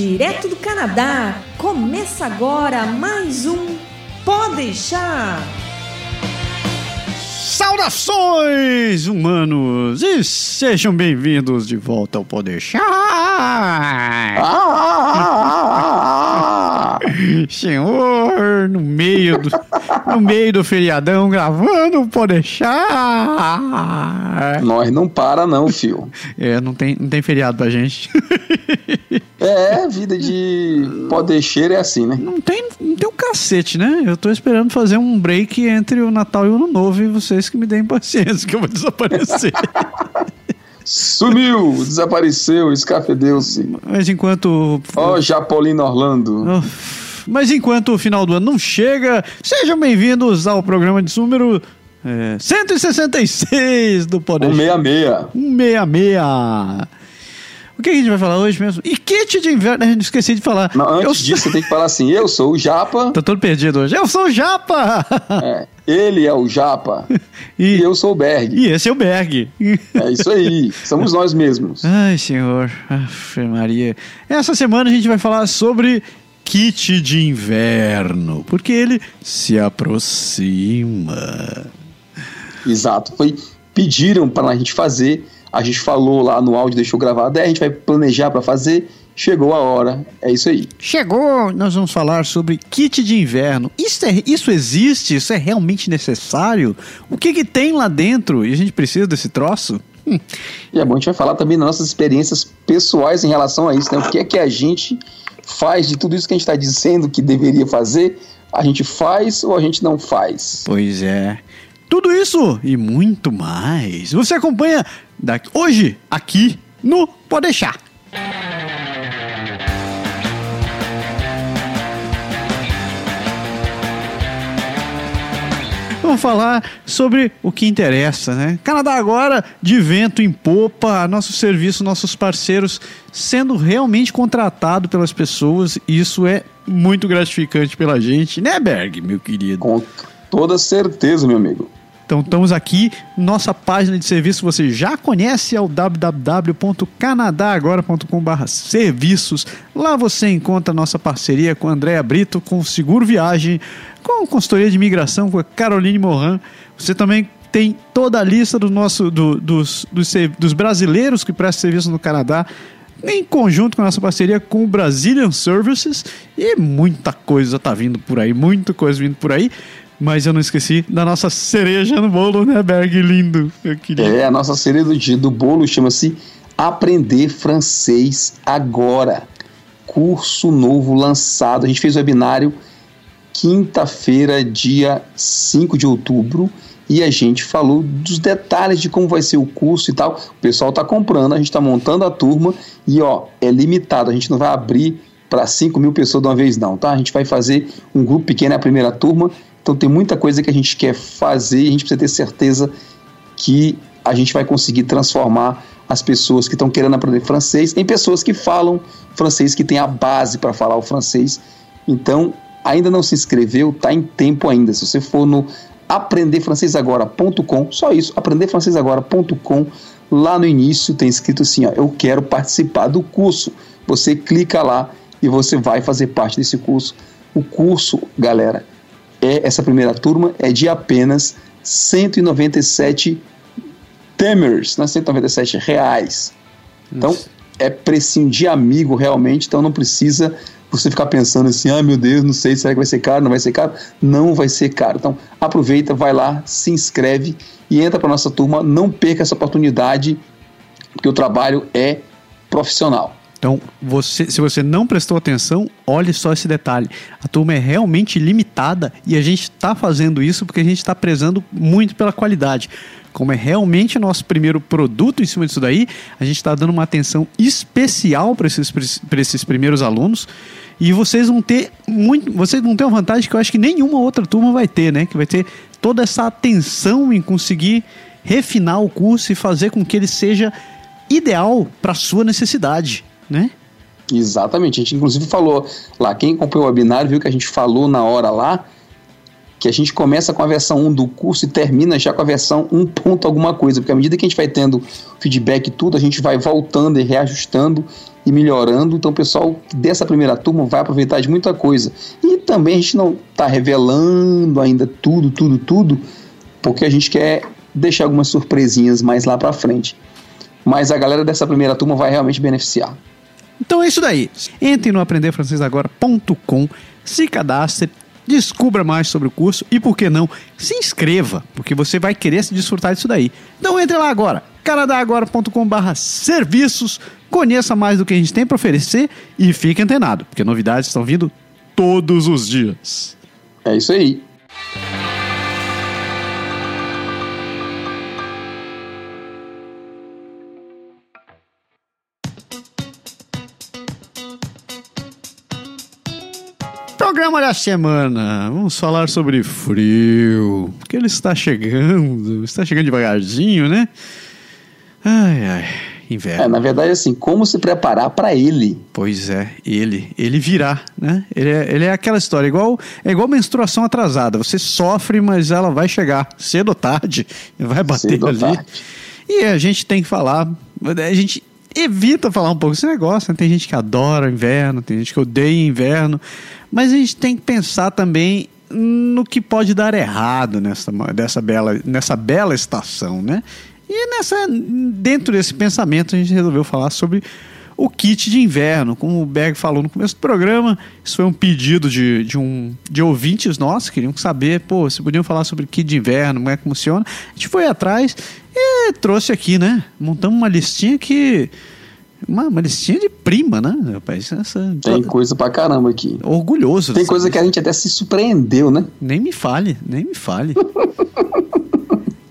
Direto do Canadá, começa agora mais um Pode deixar. Saudações, humanos, e sejam bem-vindos de volta ao Pode deixar. Senhor, no meio do, no meio do feriadão gravando, pode deixar. Nós não para não, fio. É, não tem, não tem feriado pra gente. É, vida de podeixeira é assim, né? Não tem, não tem um cacete, né? Eu tô esperando fazer um break entre o Natal e o Ano Novo e vocês que me deem paciência que eu vou desaparecer. Sumiu, desapareceu, escafedeu-se. Mas enquanto. Ó, oh, Japolino Orlando. Oh, mas enquanto o final do ano não chega, sejam bem-vindos ao programa de número é, 166 do Poder. 166. 166. O que a gente vai falar hoje mesmo? E kit de inverno, a gente esqueci de falar. Não, antes eu disso, você tem que falar assim: eu sou o Japa. Tô todo perdido hoje. Eu sou o Japa! É, ele é o Japa. e, e, eu sou o Berg. E esse é o Berg. É isso aí. Somos nós mesmos. Ai, senhor. Afe Maria. Essa semana a gente vai falar sobre kit de inverno, porque ele se aproxima. Exato. Foi pediram para a gente fazer a gente falou lá no áudio, deixou gravado, é, a gente vai planejar para fazer. Chegou a hora, é isso aí. Chegou! Nós vamos falar sobre kit de inverno. Isso, é, isso existe? Isso é realmente necessário? O que, que tem lá dentro? E a gente precisa desse troço? Hum. E é bom, a gente vai falar também das nossas experiências pessoais em relação a isso, né? O que é que a gente faz de tudo isso que a gente está dizendo que deveria fazer? A gente faz ou a gente não faz? Pois é. Tudo isso e muito mais você acompanha daqui, hoje aqui no Pode Deixar. Vamos falar sobre o que interessa, né? Canadá agora de vento em popa, nosso serviço, nossos parceiros sendo realmente contratado pelas pessoas, isso é muito gratificante pela gente, né, Berg, meu querido? Com toda certeza, meu amigo. Então estamos aqui, nossa página de serviço você já conhece, é o www.canadagora.com.br serviços. Lá você encontra nossa parceria com Andréa Brito, com Seguro Viagem, com consultoria de imigração com a Caroline Moran. Você também tem toda a lista do nosso, do, dos, dos, dos brasileiros que prestam serviço no Canadá em conjunto com a nossa parceria com o Brazilian Services e muita coisa tá vindo por aí, muita coisa vindo por aí. Mas eu não esqueci da nossa cereja no bolo, né, Berg? Lindo. Eu queria. É, a nossa cereja do, do bolo chama-se Aprender Francês Agora. Curso novo lançado. A gente fez o webinário quinta-feira, dia 5 de outubro. E a gente falou dos detalhes de como vai ser o curso e tal. O pessoal está comprando, a gente está montando a turma e ó, é limitado. A gente não vai abrir para 5 mil pessoas de uma vez, não, tá? A gente vai fazer um grupo pequeno, é a primeira turma, então tem muita coisa que a gente quer fazer e a gente precisa ter certeza que a gente vai conseguir transformar as pessoas que estão querendo aprender francês em pessoas que falam francês, que têm a base para falar o francês. Então, ainda não se inscreveu, está em tempo ainda. Se você for no aprenderfrancesagora.com, só isso, aprenderfrancesagora.com, lá no início tem escrito assim, ó, eu quero participar do curso. Você clica lá e você vai fazer parte desse curso. O curso, galera, é essa primeira turma é de apenas 197 temers, né, 197 reais. Então, Isso. é precinho de amigo realmente, então não precisa você ficar pensando assim, ah meu Deus, não sei, será que vai ser caro, não vai ser caro? Não vai ser caro. Então, aproveita, vai lá, se inscreve e entra para nossa turma, não perca essa oportunidade, porque o trabalho é profissional. Então, você, se você não prestou atenção, olhe só esse detalhe. A turma é realmente limitada e a gente está fazendo isso porque a gente está prezando muito pela qualidade. Como é realmente nosso primeiro produto em cima disso daí, a gente está dando uma atenção especial para esses, esses primeiros alunos. E vocês vão ter muito. Vocês vão ter uma vantagem que eu acho que nenhuma outra turma vai ter, né? Que vai ter toda essa atenção em conseguir refinar o curso e fazer com que ele seja ideal para sua necessidade né? Exatamente. A gente inclusive falou lá, quem acompanhou o webinar viu que a gente falou na hora lá que a gente começa com a versão 1 do curso e termina já com a versão 1 ponto alguma coisa, porque à medida que a gente vai tendo feedback e tudo, a gente vai voltando e reajustando e melhorando. Então, o pessoal dessa primeira turma vai aproveitar de muita coisa. E também a gente não está revelando ainda tudo, tudo, tudo, porque a gente quer deixar algumas surpresinhas mais lá para frente. Mas a galera dessa primeira turma vai realmente beneficiar. Então é isso daí. Entre no aprenderfrancesagora.com, se cadastre, descubra mais sobre o curso e, por que não, se inscreva, porque você vai querer se desfrutar disso daí. Então entre lá agora, canadagora.com.br serviços, conheça mais do que a gente tem para oferecer e fique antenado, porque novidades estão vindo todos os dias. É isso aí. Programa da semana. Vamos falar sobre frio. Porque ele está chegando. Está chegando devagarzinho, né? Ai, ai. Inverno. É, na verdade, assim, como se preparar para ele. Pois é, ele. Ele virá, né? Ele é, ele é aquela história, igual, é igual menstruação atrasada. Você sofre, mas ela vai chegar cedo ou tarde. Vai bater Cedo ali. tarde. E a gente tem que falar. A gente evita falar um pouco desse negócio. Né? Tem gente que adora inverno, tem gente que odeia inverno. Mas a gente tem que pensar também no que pode dar errado nessa, dessa bela, nessa bela estação, né? E nessa, dentro desse pensamento a gente resolveu falar sobre o kit de inverno. Como o Berg falou no começo do programa, isso foi um pedido de, de, um, de ouvintes nossos, queriam saber, pô, se podiam falar sobre kit de inverno, como é que funciona. A gente foi atrás e trouxe aqui, né? Montamos uma listinha que... Uma, uma listinha de prima, né, rapaz? Essa, Tem coisa pra caramba aqui. orgulhoso. Tem coisa que a gente até se surpreendeu, né? nem me fale, nem me fale.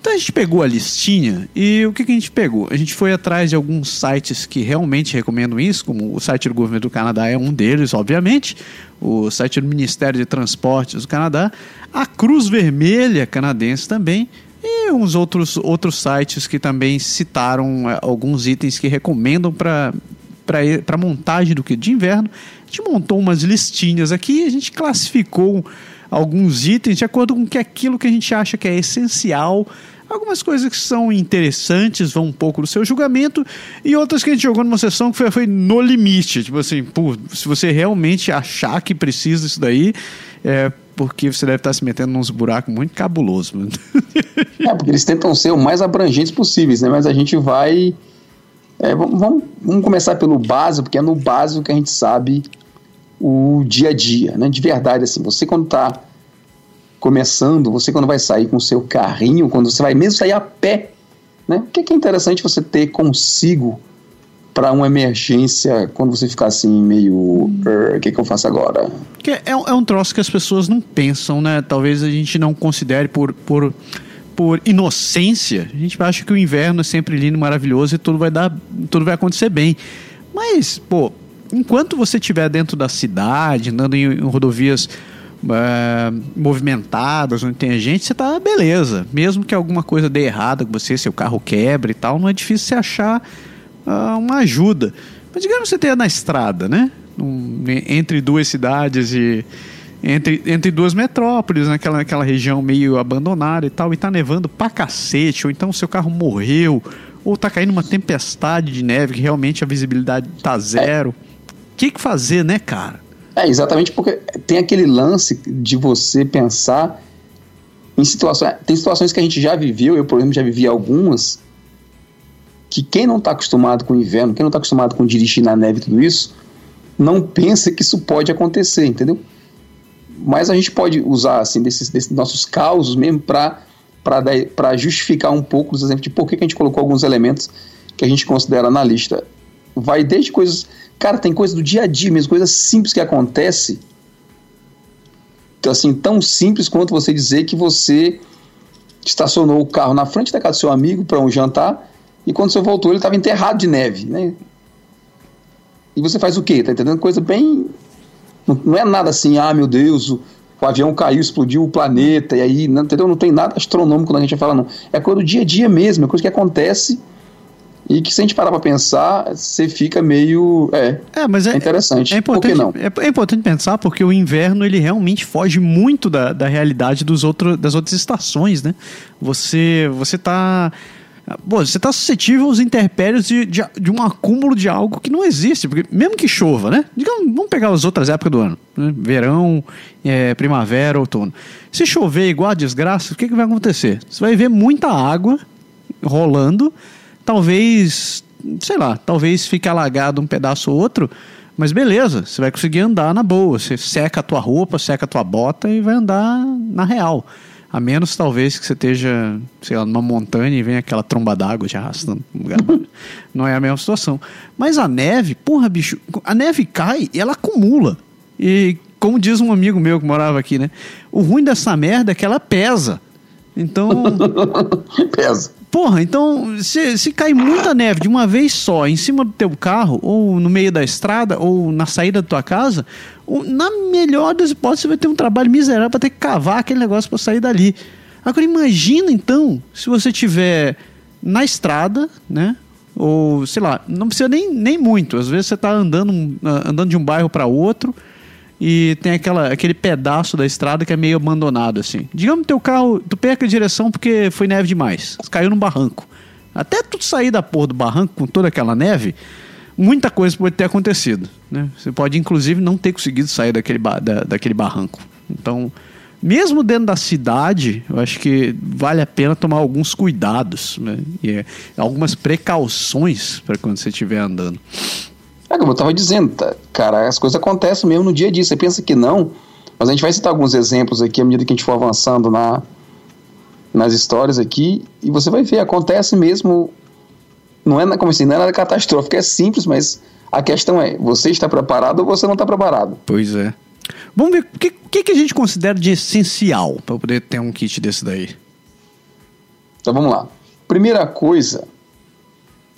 então a gente pegou a listinha e o que, que a gente pegou? A gente foi atrás de alguns sites que realmente recomendam isso, como o site do governo do Canadá é um deles, obviamente, o site do Ministério de Transportes do Canadá, a Cruz Vermelha canadense também, e uns outros, outros sites que também citaram eh, alguns itens que recomendam para para montagem do que de inverno. A gente montou umas listinhas aqui, a gente classificou alguns itens de acordo com que aquilo que a gente acha que é essencial. Algumas coisas que são interessantes vão um pouco do seu julgamento e outras que a gente jogou numa sessão que foi, foi no limite. Tipo assim, pô, se você realmente achar que precisa disso daí, é porque você deve estar se metendo nos buracos muito cabulosos. mano. É, porque eles tentam ser o mais abrangentes possíveis, né? Mas a gente vai. é, vamos, vamos- começar pelo básico, porque é no básico que a gente sabe o dia a dia, né? De verdade, assim, você quando tá começando, você quando vai sair com o seu carrinho, quando você vai mesmo sair a pé, né? O que, que é interessante você ter consigo para uma emergência quando você ficar assim meio, "Er, o que, que eu faço agora? Que é, é um troço que as pessoas não pensam, né? Talvez a gente não considere por, por, por inocência. A gente acha que o inverno é sempre lindo maravilhoso e tudo vai dar, tudo vai acontecer bem. Mas, pô, enquanto você estiver dentro da cidade, andando em, em rodovias eh, movimentadas, onde tem gente, você tá beleza. Mesmo que alguma coisa dê errado com você, seu carro quebre e tal, não é difícil você achar ah, uma ajuda. Mas digamos que você tenha na estrada, né? Um- entre duas cidades e entre, entre duas metrópoles, naquela, naquela região meio abandonada e tal, e tá nevando pra cacete, ou então seu carro morreu, ou tá caindo uma tempestade de neve que realmente a visibilidade tá zero. O que, que fazer, né, cara? É, exatamente porque tem aquele lance de você pensar em situações. Tem situações que a gente já viveu, eu, por exemplo, já vivi algumas, que quem não está acostumado com o inverno, quem não está acostumado com dirigir na neve e tudo isso, não pensa que isso pode acontecer, entendeu? Mas a gente pode usar assim desses, desses nossos causos mesmo para para justificar um pouco os exemplos de por que, que a gente colocou alguns elementos que a gente considera na lista. Vai desde coisas. Cara, tem coisa do dia a dia mesmo, coisas simples que acontece. Assim, tão simples quanto você dizer que você estacionou o carro na frente da casa do seu amigo para um jantar e quando você voltou ele estava enterrado de neve, né? E você faz o quê? Tá entendendo? Coisa bem. Não, não é nada assim, ah, meu Deus, o, o avião caiu, explodiu o planeta, e aí, não, entendeu? Não tem nada astronômico na gente fala, não. É coisa do dia a dia mesmo, é coisa que acontece e que se a gente parar para pensar, você fica meio. É, é, mas é, é interessante. É importante, Por que não? É, é, importante pensar porque o inverno ele realmente foge muito da, da realidade dos outro, das outras estações, né? Você, você tá. Bom, você está suscetível aos interpérios de, de, de, um acúmulo de algo que não existe. Porque mesmo que chova, né? Digamos, vamos pegar as outras épocas do ano. Né? Verão, é, primavera, outono. Se chover igual a desgraça, o que, que vai acontecer? Você vai ver muita água rolando talvez, sei lá, talvez fique alagado um pedaço ou outro, mas beleza, você vai conseguir andar na boa. Você seca a tua roupa, seca a tua bota e vai andar na real. A menos talvez que você esteja, sei lá, numa montanha e venha aquela tromba d'água te arrastando. Não é a mesma situação. Mas a neve, porra, bicho, a neve cai e ela acumula. E como diz um amigo meu que morava aqui, né? O ruim dessa merda é que ela pesa. Então. pesa. Porra, então, se, se cai muita neve de uma vez só em cima do teu carro, ou no meio da estrada, ou na saída da tua casa, na melhor das hipóteses, você vai ter um trabalho miserável para ter que cavar aquele negócio para sair dali. Agora, imagina então, se você tiver na estrada, né? Ou, sei lá, não precisa nem, nem muito. Às vezes você está andando, andando de um bairro para outro e tem aquela, aquele pedaço da estrada que é meio abandonado, assim. Digamos que teu carro, tu perca a direção porque foi neve demais. Caiu num barranco. Até tu sair da porra do barranco com toda aquela neve, muita coisa pode ter acontecido. Né? Você pode, inclusive, não ter conseguido sair daquele, da, daquele barranco. Então, mesmo dentro da cidade, eu acho que vale a pena tomar alguns cuidados né? e é, algumas precauções para quando você estiver andando. É como eu estava dizendo, tá, cara, as coisas acontecem mesmo no dia a dia. Você pensa que não, mas a gente vai citar alguns exemplos aqui à medida que a gente for avançando na, nas histórias aqui, e você vai ver, acontece mesmo. Não é como assim, não é nada catastrófico, é simples, mas a questão é: você está preparado ou você não está preparado? Pois é. Vamos ver o que, que, que a gente considera de essencial para poder ter um kit desse daí. Então vamos lá. Primeira coisa,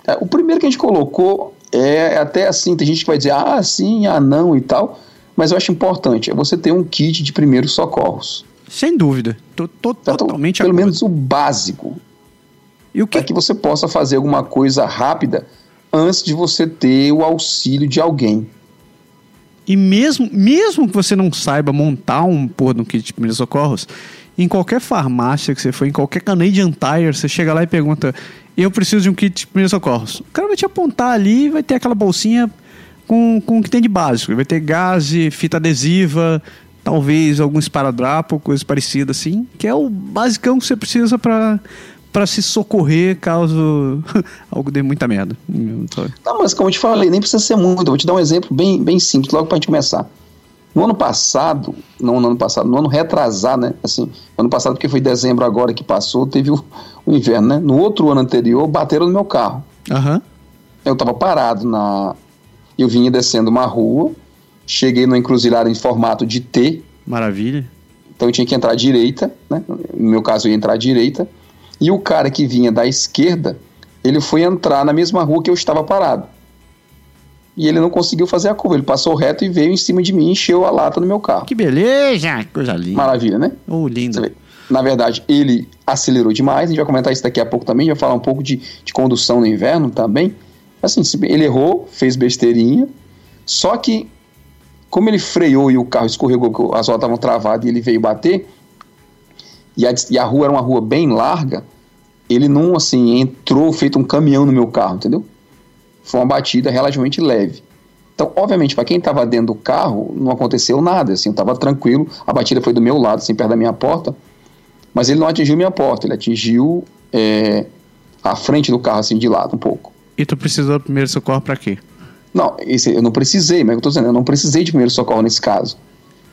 é, o primeiro que a gente colocou é até assim, tem gente que vai dizer, ah, sim, ah, não e tal, mas eu acho importante, é você ter um kit de primeiros socorros. Sem dúvida, tô, tô tá, totalmente Pelo menos o básico. E o que... Para que você possa fazer alguma coisa rápida antes de você ter o auxílio de alguém. E mesmo, mesmo que você não saiba montar um de um kit de primeiros socorros, em qualquer farmácia que você for, em qualquer Canadian Tire, você chega lá e pergunta: Eu preciso de um kit de primeiros socorros. O cara vai te apontar ali vai ter aquela bolsinha com, com o que tem de básico. Vai ter gás, fita adesiva, talvez algum esparadrapo, coisa parecida assim, que é o basicão que você precisa para para se socorrer caso algo dê muita merda. Não, mas como eu te falei, nem precisa ser muito. Vou te dar um exemplo bem, bem simples, logo para a gente começar. No ano passado, não no ano passado, no ano retrasado, né? Assim, ano passado, porque foi dezembro agora que passou, teve o, o inverno, né? No outro ano anterior, bateram no meu carro. Uhum. Eu estava parado na. Eu vinha descendo uma rua, cheguei no encruzilhada em formato de T. Maravilha. Então eu tinha que entrar à direita, né? No meu caso, eu ia entrar à direita. E o cara que vinha da esquerda, ele foi entrar na mesma rua que eu estava parado e ele não conseguiu fazer a curva. Ele passou reto e veio em cima de mim e encheu a lata no meu carro. Que beleza! Coisa linda. Maravilha, né? Oh, lindo. Na verdade, ele acelerou demais. A gente vai comentar isso daqui a pouco também. A gente vai falar um pouco de, de condução no inverno também. Assim, ele errou, fez besteirinha. Só que, como ele freou e o carro escorregou, porque as rodas estavam travadas e ele veio bater, e a, e a rua era uma rua bem larga, ele não, assim, entrou feito um caminhão no meu carro, entendeu? Foi uma batida relativamente leve. Então, obviamente, para quem estava dentro do carro, não aconteceu nada, assim, eu estava tranquilo, a batida foi do meu lado, assim, perto da minha porta, mas ele não atingiu minha porta, ele atingiu é, a frente do carro, assim, de lado um pouco. E tu precisou do primeiro socorro para quê? Não, esse, eu não precisei, mas eu tô dizendo, eu não precisei de primeiro socorro nesse caso.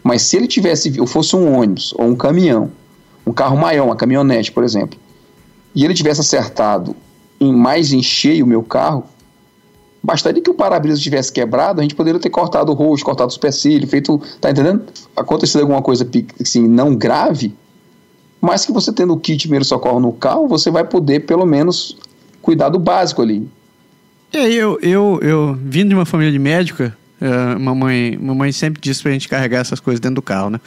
Mas se ele tivesse, eu fosse um ônibus ou um caminhão, um carro maior, uma caminhonete, por exemplo, e ele tivesse acertado em mais em cheio o meu carro, Bastaria que o para-brisa tivesse quebrado, a gente poderia ter cortado o rosto, cortado os supercílios, feito. Tá entendendo? Acontecido alguma coisa assim, não grave, mas que você tendo o kit primeiro socorro no carro, você vai poder pelo menos cuidar do básico ali. É, eu, eu, eu vindo de uma família de médica, Uh, mamãe, mamãe sempre disse pra gente carregar essas coisas dentro do carro, né?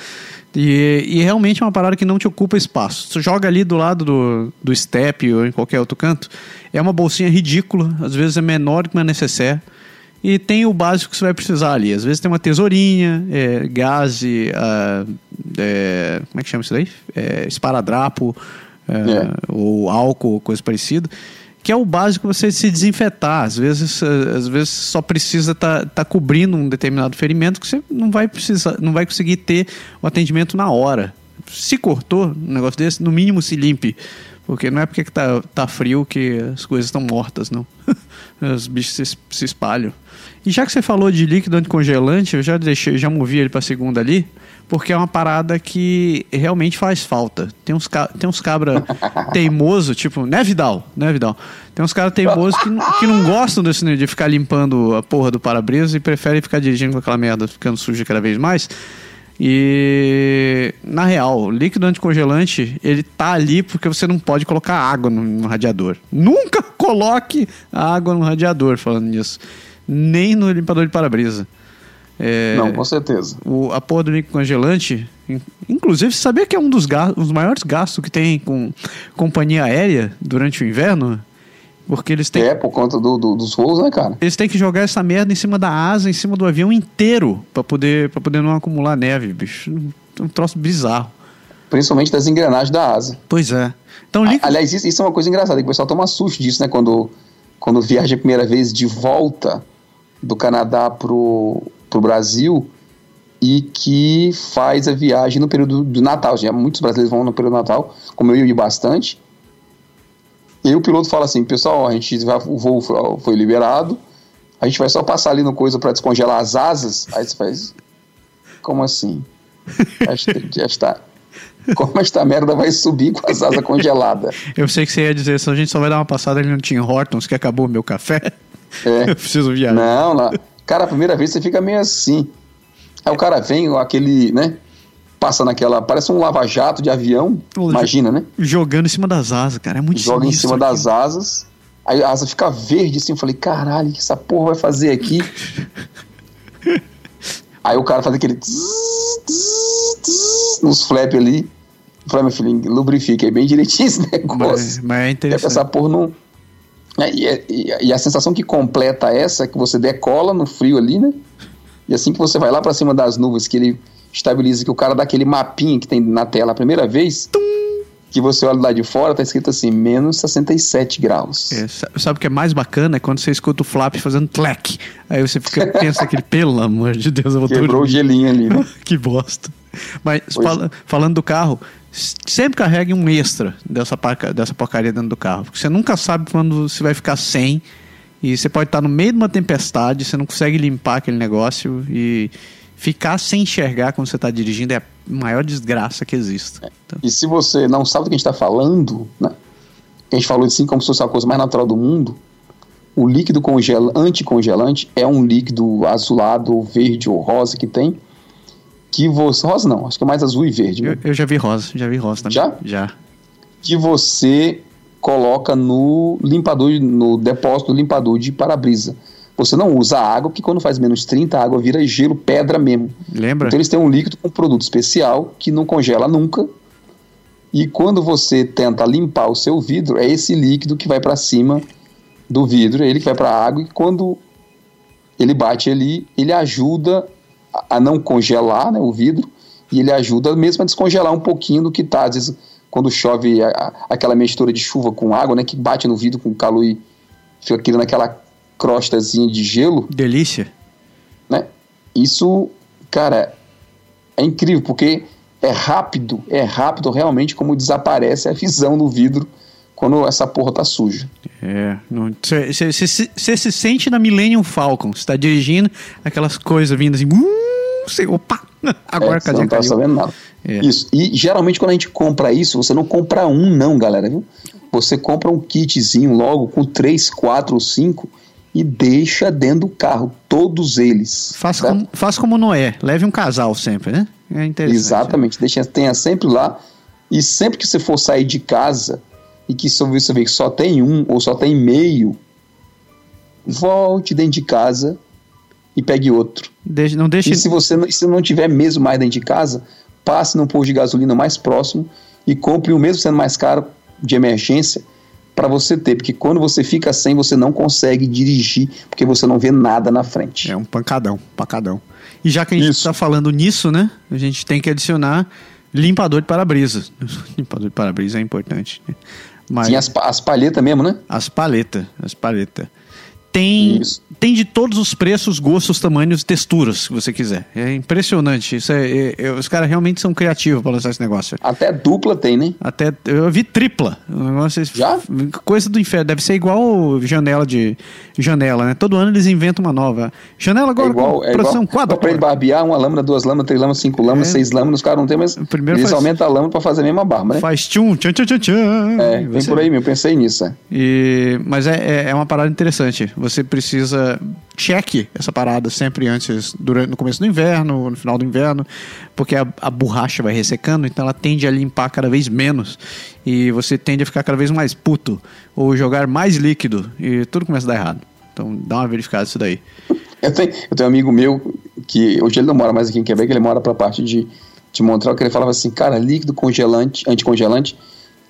E, e realmente é uma parada que não te ocupa espaço. Você joga ali do lado do, do step ou em qualquer outro canto. É uma bolsinha ridícula, às vezes é menor que uma necessaire. E tem o básico que você vai precisar ali. Às vezes tem uma tesourinha, é, gás, uh, é, como é que chama isso daí? É, esparadrapo, é. ou álcool, coisa parecida que é o básico você se desinfetar. Às vezes, eh, às vezes só precisa estar tá, tá cobrindo um determinado ferimento que você não vai precisar, não vai conseguir ter o atendimento na hora. Se cortou um negócio desse, no mínimo se limpe. Porque não é porque tá, tá frio que as coisas estão mortas, não. Os bichos se, se espalham. E já que você falou de líquido anticongelante, eu já deixei, já movi ele para segunda ali porque é uma parada que realmente faz falta. Tem uns, tem uns cabra teimoso, tipo, né, Vidal? Né, Vidal? Tem uns caras teimosos que, que não gostam desse de ficar limpando a porra do para-brisa e preferem ficar dirigindo com aquela merda ficando suja cada vez mais. E na real, o líquido anticongelante, ele tá ali porque você não pode colocar água no, no radiador. Nunca coloque água no radiador, falando nisso. Nem no limpador de para-brisa. É, não, com certeza. O, a porra do líquido congelante, inclusive, sabia que é um dos, gastos, os maiores gastos que tem com companhia aérea durante o inverno? Porque eles têm. É, por conta do, do, dos voos, né, cara? Eles têm que jogar essa merda em cima da asa, em cima do avião inteiro, para poder, pra poder não acumular neve, bicho. Um troço bizarro. Principalmente das engrenagens da asa. Pois é. Então, líquido... Aliás, isso, isso, é uma coisa engraçada, que o pessoal toma susto disso, né? Quando, quando viaja a primeira vez de volta do Canadá pro, para o Brasil e que faz a viagem no período do Natal. Já muitos brasileiros vão no período do Natal, como eu ia bastante. E aí o piloto fala assim, pessoal, a gente vai, o voo foi liberado, a gente vai só passar ali no coisa para descongelar as asas. Aí você faz, como assim? Já está. Como esta merda vai subir com as asas congeladas? Eu sei que você ia dizer, a gente só vai dar uma passada ali no Tim Hortons, que acabou o meu café. É. Eu preciso viajar. Não, não. Cara, a primeira vez você fica meio assim. Aí o cara vem, aquele, né? Passa naquela. Parece um lava-jato de avião. imagina, né? Jogando em cima das asas, cara. É muito Joga em cima aqui. das asas. Aí a asa fica verde assim. Eu falei, caralho, o que essa porra vai fazer aqui? aí o cara faz aquele. Tss, tss, tss, nos flap ali. Eu falei, meu filho, lubrifique aí bem direitinho esse negócio. Mas, mas é interessante. essa porra não e, e, e, a sensação que completa essa é que você decola no frio ali, né? E assim que você vai lá para cima das nuvens, que ele estabiliza, que o cara dá aquele mapinha que tem na tela a primeira vez, que você olha lá de fora, tá escrito assim, menos 67 graus. É, sabe o que é mais bacana? É quando você escuta o flap fazendo tlec. Aí você fica, pensa aquele, pelo amor de Deus, eu vou Quebrou o gelinho ali, né? que bosta. Mas fala, falando do carro, sempre carregue um extra dessa, dessa porcaria dentro do carro. Porque você nunca sabe quando você vai ficar sem. E você pode estar no meio de uma tempestade, você não consegue limpar aquele negócio e ficar sem enxergar quando você está dirigindo é a maior desgraça que existe. Então... E se você não sabe do que a gente está falando, né? A gente falou assim como se fosse a coisa mais natural do mundo. O líquido congela, anticongelante é um líquido azulado, verde ou rosa que tem que você. Rosa não, acho que é mais azul e verde. Eu, eu, já vi rosa, já vi rosa também. Já? Já. Que você coloca no limpador, no depósito do limpador de para-brisa. Você não usa água, porque quando faz menos 30, a água vira gelo, pedra mesmo. Lembra? Então eles têm um líquido com produto especial que não congela nunca. E quando você tenta limpar o seu vidro, é esse líquido que vai para cima do vidro, é ele que vai para a água e quando ele bate ali, ele ajuda a não congelar né, o vidro e ele ajuda mesmo a descongelar um pouquinho do que está. Às vezes, quando chove a, a, aquela mistura de chuva com água, né, que bate no vidro com calor e fica criando aquela crostazinha de gelo. Delícia. Né? Isso, cara, é incrível, porque é rápido, é rápido realmente como desaparece a visão no vidro quando essa porra tá suja. É, você se sente na Millennium Falcon, você tá dirigindo aquelas coisas vindo assim, uh, cê, opa, agora é, cadê não tá sabendo nada. É. Isso, e geralmente quando a gente compra isso, você não compra um não, galera, viu? Você compra um kitzinho logo com três, quatro ou cinco e deixa dentro do carro, todos eles. Faça, como, faça como Noé, leve um casal sempre, né? É interessante. Exatamente, deixa, tenha sempre lá, e sempre que você for sair de casa, e que você vê que só tem um ou só tem meio, volte dentro de casa e pegue outro. Deixe, não deixe... E se você não, se não tiver mesmo mais dentro de casa, passe num posto de gasolina mais próximo e compre o mesmo sendo mais caro de emergência para você ter, porque quando você fica sem, você não consegue dirigir, porque você não vê nada na frente. É um pancadão, pancadão. E já que a gente está falando nisso, né, a gente tem que adicionar limpador de para-brisa. limpador de para-brisa é importante. Né? Mas Sim, as, as palhetas mesmo, né? As palhetas, as palhetas. Tem, tem de todos os preços, gostos, tamanhos e texturas que você quiser. É impressionante. Isso é, é, é os caras realmente são criativos para lançar esse negócio. Até dupla tem, né? Até eu vi tripla. Negócio, Já? Coisa do inferno. Deve ser igual janela de janela, né? Todo ano eles inventam uma nova. Janela agora é igual, com é produção igual, quatro. Para barbear, uma lâmina, duas lâminas, três lâminas, cinco lâminas, é. seis lâminas, os caras não tem, mas Primeiro eles faz... aumentam a lâmina para fazer a mesma barba, né? Faz tchum, tchan, tchan, tchan. É, vem você... por aí, meu. Pensei nisso. É. E... Mas é, é, é uma parada interessante. Você precisa cheque essa parada sempre antes, durante, no começo do inverno, no final do inverno, porque a, a, borracha vai ressecando, então ela tende a limpar cada vez menos e você tende a ficar cada vez mais puto ou jogar mais líquido e tudo começa a dar errado. Então dá uma verificada isso daí. Eu tenho, eu tenho um amigo meu que hoje ele não mora mais aqui em Quebec, ele mora pra parte de, de Montreal, que ele falava assim, cara, líquido congelante, anticongelante,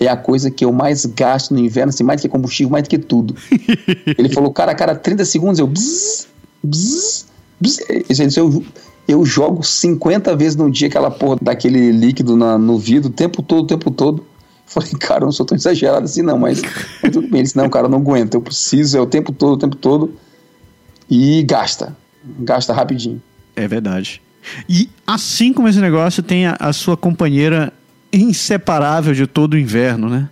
é a coisa que eu mais gasto no inverno, assim, mais do que combustível, mais do que tudo. ele falou, cara, a cada 30 segundos eu. Bzz, bzz, bzz. Eu, eu jogo 50 vezes no dia aquela porra daquele líquido na, no vidro o tempo todo, o tempo todo. Falei, cara, eu não sou tão exagerado assim, não, mas, mas tudo bem. Ele disse, não, cara, eu não aguento, eu preciso, é o tempo todo, o tempo todo. E gasta. Gasta rapidinho. É verdade. E assim como esse negócio, tem a, a sua companheira inseparável de todo o inverno, né?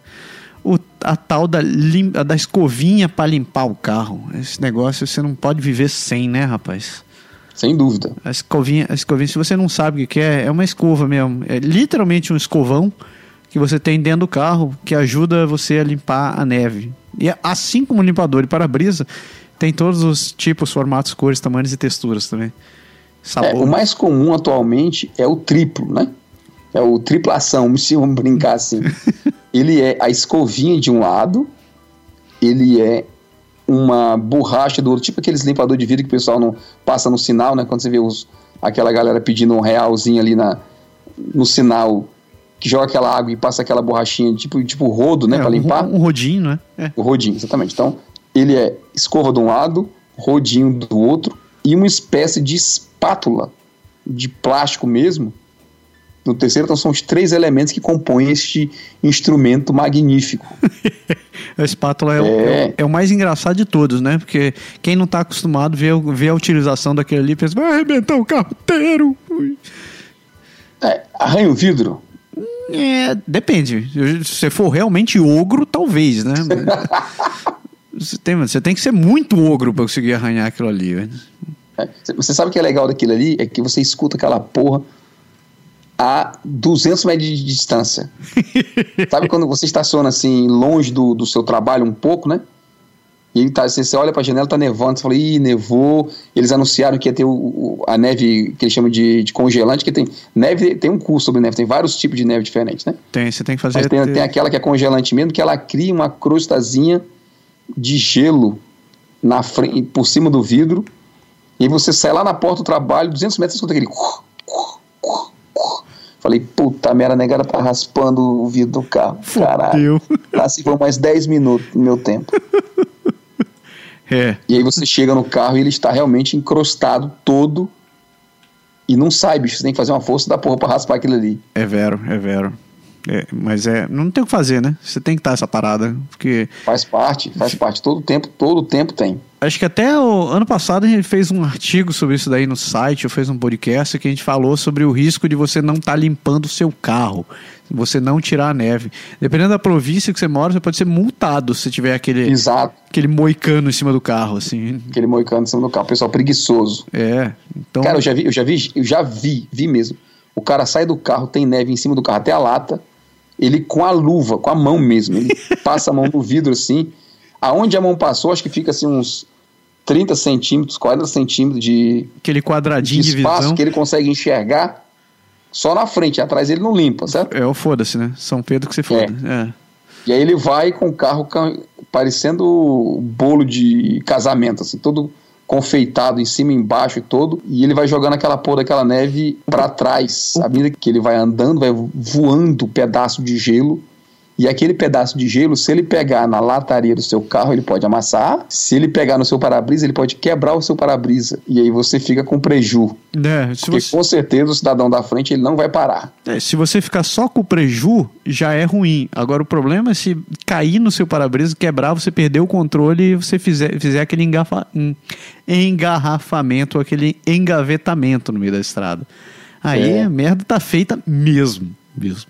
O, a tal da, lim, da escovinha para limpar o carro. Esse negócio você não pode viver sem, né, rapaz? Sem dúvida. A escovinha, a escovinha, se você não sabe o que é, é uma escova mesmo. É literalmente um escovão que você tem dentro do carro que ajuda você a limpar a neve. E assim como o limpador de para-brisa, tem todos os tipos, formatos, cores, tamanhos e texturas também. É, o mais comum atualmente é o triplo, né? É o triplação, se vamos brincar assim. ele é a escovinha de um lado, ele é uma borracha do outro, tipo aqueles limpador de vidro que o pessoal não passa no sinal, né? Quando você vê os, aquela galera pedindo um realzinho ali na, no sinal, que joga aquela água e passa aquela borrachinha, tipo, tipo rodo, né? É, para limpar. Um, um rodinho, né? É. O rodinho, exatamente. Então, ele é escova de um lado, rodinho do outro e uma espécie de espátula de plástico mesmo, no terceiro, então são os três elementos que compõem este instrumento magnífico. a espátula é, é... O, é, o, mais engraçado de todos, né? Porque quem não está acostumado vê, vê a utilização daquele ali pensa, vai arrebentar o carro inteiro. É, arranha o vidro? É, depende. Se você for realmente ogro, talvez, né? você, tem, você tem que ser muito ogro para conseguir arranhar aquilo ali. É, você sabe o que é legal daquilo ali? É que você escuta aquela porra a 200 metros de distância. Sabe quando você estaciona assim, longe do, do seu trabalho um pouco, né? E ele tá, você, você olha pra janela, tá nevando, você fala, ih, nevou. Eles anunciaram que ia ter o, o, a neve que eles chamam de, de, congelante, que tem neve, tem um curso sobre neve, tem vários tipos de neve diferentes, né? Tem, você tem que fazer. Mas tem, tem aquela que é congelante mesmo, que ela cria uma crostazinha de gelo na frente, por cima do vidro. E você sai lá na porta do trabalho, 200 metros, você escuta aquele. Falei, puta merda, negada tá raspando o vidro do carro. Caralho. Lá se for mais 10 minutos no meu tempo. É. E aí você chega no carro e ele está realmente encrostado todo e não sai, bicho. Você tem que fazer uma força da porra pra raspar aquilo ali. É vero, é vero. É, mas é, não tem o que fazer, né? Você tem que estar essa parada, porque faz parte, faz parte todo tempo, todo tempo tem. Acho que até o ano passado a gente fez um artigo sobre isso daí no site, ou fez um podcast que a gente falou sobre o risco de você não estar tá limpando o seu carro, você não tirar a neve. Dependendo da província que você mora, você pode ser multado se tiver aquele Exato. aquele moicano em cima do carro, assim. Aquele moicano em cima do carro, pessoal preguiçoso. É. Então... Cara, eu já vi, eu já vi, eu já vi, vi mesmo. O cara sai do carro, tem neve em cima do carro até a lata ele com a luva, com a mão mesmo, ele passa a mão no vidro assim, aonde a mão passou, acho que fica assim uns 30 centímetros, 40 centímetros de, Aquele quadradinho de espaço de que ele consegue enxergar só na frente, atrás ele não limpa, certo? É o foda-se, né? São Pedro que você foda. É. É. E aí ele vai com o carro parecendo bolo de casamento, assim, todo confeitado em cima e embaixo e todo, e ele vai jogando aquela porra daquela neve para trás, à medida que ele vai andando, vai voando pedaço de gelo e aquele pedaço de gelo, se ele pegar na lataria do seu carro, ele pode amassar. Se ele pegar no seu para-brisa, ele pode quebrar o seu para-brisa. E aí você fica com preju. É, Porque você... com certeza o cidadão da frente ele não vai parar. É, se você ficar só com o preju, já é ruim. Agora o problema é se cair no seu para-brisa, quebrar, você perder o controle e você fizer, fizer aquele engarrafamento, aquele engavetamento no meio da estrada. Aí é. a merda tá feita mesmo. mesmo.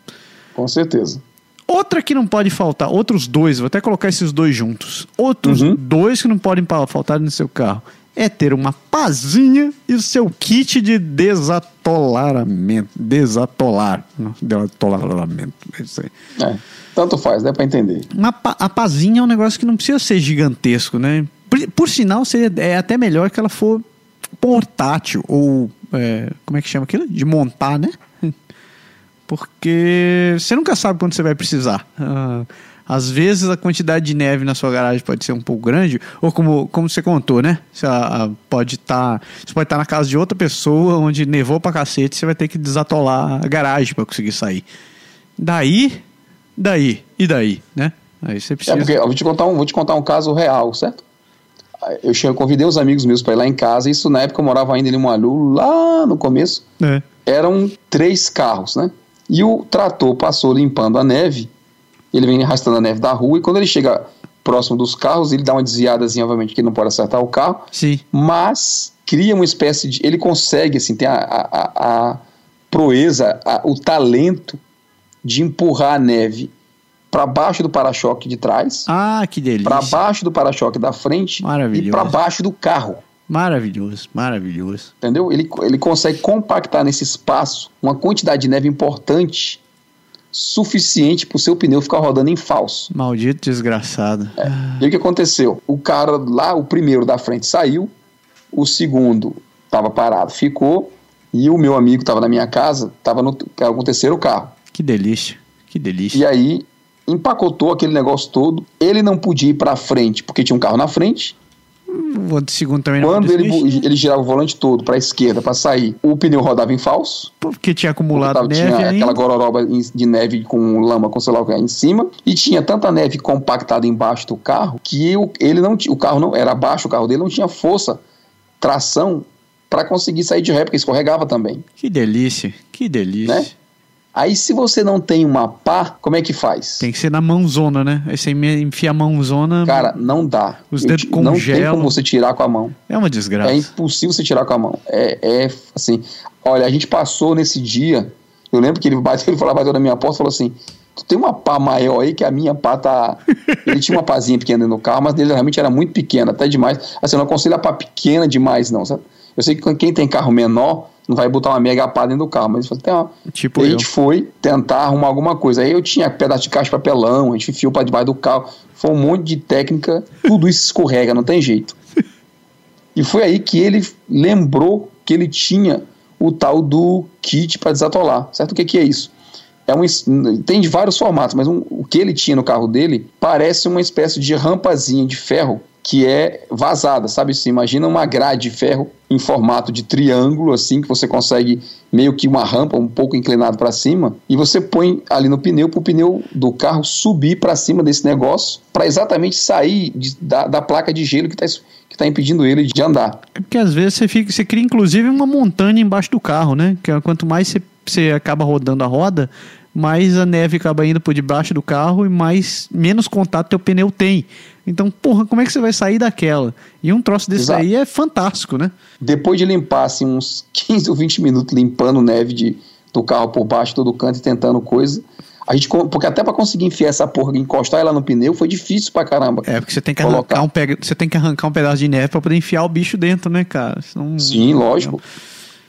Com certeza. Outra que não pode faltar, outros dois, vou até colocar esses dois juntos. Outros uhum. dois que não podem faltar no seu carro é ter uma pazinha e o seu kit de desatolamento. Desatolar. Desatolamento. É isso aí. É, tanto faz, dá pra entender. Uma, a pazinha é um negócio que não precisa ser gigantesco, né? Por, por sinal, seria, é até melhor que ela for portátil ou. É, como é que chama aquilo? De montar, né? Porque você nunca sabe quando você vai precisar. Uh, às vezes a quantidade de neve na sua garagem pode ser um pouco grande, ou como, como você contou, né? Você uh, pode estar. Tá, você pode estar tá na casa de outra pessoa onde nevou pra cacete, você vai ter que desatolar a garagem para conseguir sair. Daí, daí, e daí, né? Aí você precisa. É porque vou te contar um, vou te contar um caso real, certo? Eu, eu convidei os amigos meus para ir lá em casa, isso na época eu morava ainda em Moalu, lá no começo. É. Eram três carros, né? E o trator passou limpando a neve, ele vem arrastando a neve da rua, e quando ele chega próximo dos carros, ele dá uma desviadazinha, obviamente, que ele não pode acertar o carro, Sim. mas cria uma espécie de. Ele consegue, assim, tem a, a, a proeza, a, o talento de empurrar a neve para baixo do para-choque de trás. Ah, que delícia. Para baixo do para-choque da frente e para baixo do carro. Maravilhoso, maravilhoso. Entendeu? Ele, ele consegue compactar nesse espaço uma quantidade de neve importante, suficiente para o seu pneu ficar rodando em falso. Maldito desgraçado. É. E o que aconteceu? O cara lá, o primeiro da frente saiu, o segundo estava parado, ficou, e o meu amigo estava na minha casa, estava no, no terceiro carro. Que delícia, que delícia. E aí empacotou aquele negócio todo. Ele não podia ir para frente porque tinha um carro na frente o outro segundo também Quando ele, ele girava o volante todo para a esquerda para sair, o pneu rodava em falso. Porque tinha acumulado tava, neve. Tinha ainda. aquela gororoba de neve com lama, com sei lá o que em cima. E tinha tanta neve compactada embaixo do carro que o, ele não, o carro não era baixo, o carro dele não tinha força, tração para conseguir sair de ré, porque escorregava também. Que delícia, que delícia. Né? Aí se você não tem uma pá, como é que faz? Tem que ser na mãozona, né? Aí você enfia a mãozona. Cara, não dá. Os dedos congelam. Não tem como você tirar com a mão. É uma desgraça. É impossível você tirar com a mão. É, é assim. Olha, a gente passou nesse dia. Eu lembro que ele bateu, ele falou, bateu na minha porta e falou assim: Tu tem uma pá maior aí que a minha pá tá. ele tinha uma pazinha pequena no carro, mas dele realmente era muito pequena, até demais. Assim, eu não aconselho a pá pequena demais, não, sabe? Eu sei que quem tem carro menor não vai botar uma mega pá dentro do carro, mas tem uma... tipo a gente foi tentar arrumar alguma coisa. Aí eu tinha pedaço de caixa de papelão, a gente enfiou para debaixo do carro. Foi um monte de técnica, tudo isso escorrega, não tem jeito. E foi aí que ele lembrou que ele tinha o tal do kit para desatolar. Certo? O que, que é isso? É um, tem de vários formatos, mas um, o que ele tinha no carro dele parece uma espécie de rampazinha de ferro que é vazada, sabe? Você imagina uma grade de ferro em formato de triângulo, assim, que você consegue meio que uma rampa um pouco inclinado para cima, e você põe ali no pneu para o pneu do carro subir para cima desse negócio, para exatamente sair de, da, da, placa de gelo que está que tá impedindo ele de andar. É porque às vezes você, fica, você cria inclusive uma montanha embaixo do carro, né? Que é quanto mais você, você acaba rodando a roda, mais a neve acaba indo por debaixo do carro e mais menos contato teu pneu tem. Então, porra, como é que você vai sair daquela? E um troço desse Exato. aí é fantástico, né? Depois de limpar assim, uns 15 ou 20 minutos limpando neve de, do carro por baixo, todo canto e tentando coisa, a gente, porque até para conseguir enfiar essa porra, encostar ela no pneu, foi difícil pra caramba. É, porque você tem que, arrancar um, você tem que arrancar um pedaço de neve para poder enfiar o bicho dentro, né, cara? Senão, Sim, lógico.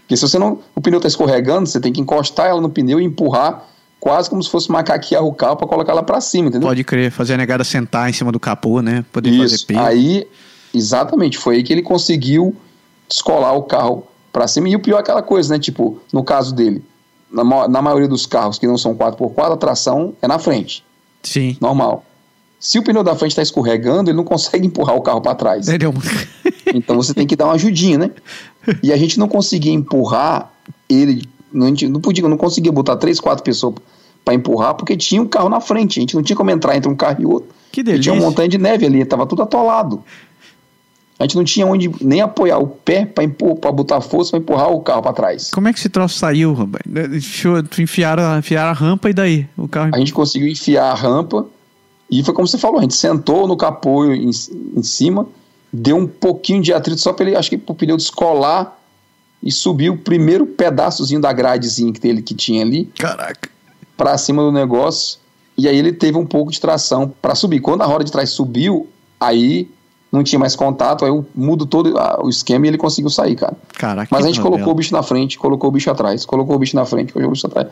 Porque se você não. O pneu tá escorregando, você tem que encostar ela no pneu e empurrar quase como se fosse macaquear o carro para colocar ela para cima, entendeu? Pode crer, fazer a negada sentar em cima do capô, né? Poder Isso. fazer peso. Aí, exatamente, foi aí que ele conseguiu descolar o carro para cima. E o pior é aquela coisa, né? Tipo, no caso dele, na, na maioria dos carros que não são 4x4, a tração é na frente. Sim. Normal. Se o pneu da frente está escorregando, ele não consegue empurrar o carro para trás. Ele é Então você tem que dar uma ajudinha, né? E a gente não conseguia empurrar ele, não, não podia, não conseguia botar três, quatro pessoas para empurrar, porque tinha um carro na frente. A gente não tinha como entrar entre um carro e outro. Que E delícia. tinha uma montanha de neve ali, tava tudo atolado. A gente não tinha onde nem apoiar o pé para para botar força para empurrar o carro para trás. Como é que esse troço saiu, rapaz? Enfiaram, enfiaram a rampa e daí? O carro. A gente conseguiu enfiar a rampa e foi como você falou, a gente sentou no capô em, em cima, deu um pouquinho de atrito só para ele, acho que para o pneu descolar e subiu o primeiro pedaçozinho da gradezinha que, ele, que tinha ali Caraca. para cima do negócio. E aí ele teve um pouco de tração para subir. Quando a roda de trás subiu, aí não tinha mais contato, aí eu mudo todo o esquema e ele conseguiu sair, cara. Caraca. Mas a gente novela. colocou o bicho na frente, colocou o bicho atrás, colocou o bicho na frente, colocou o bicho atrás.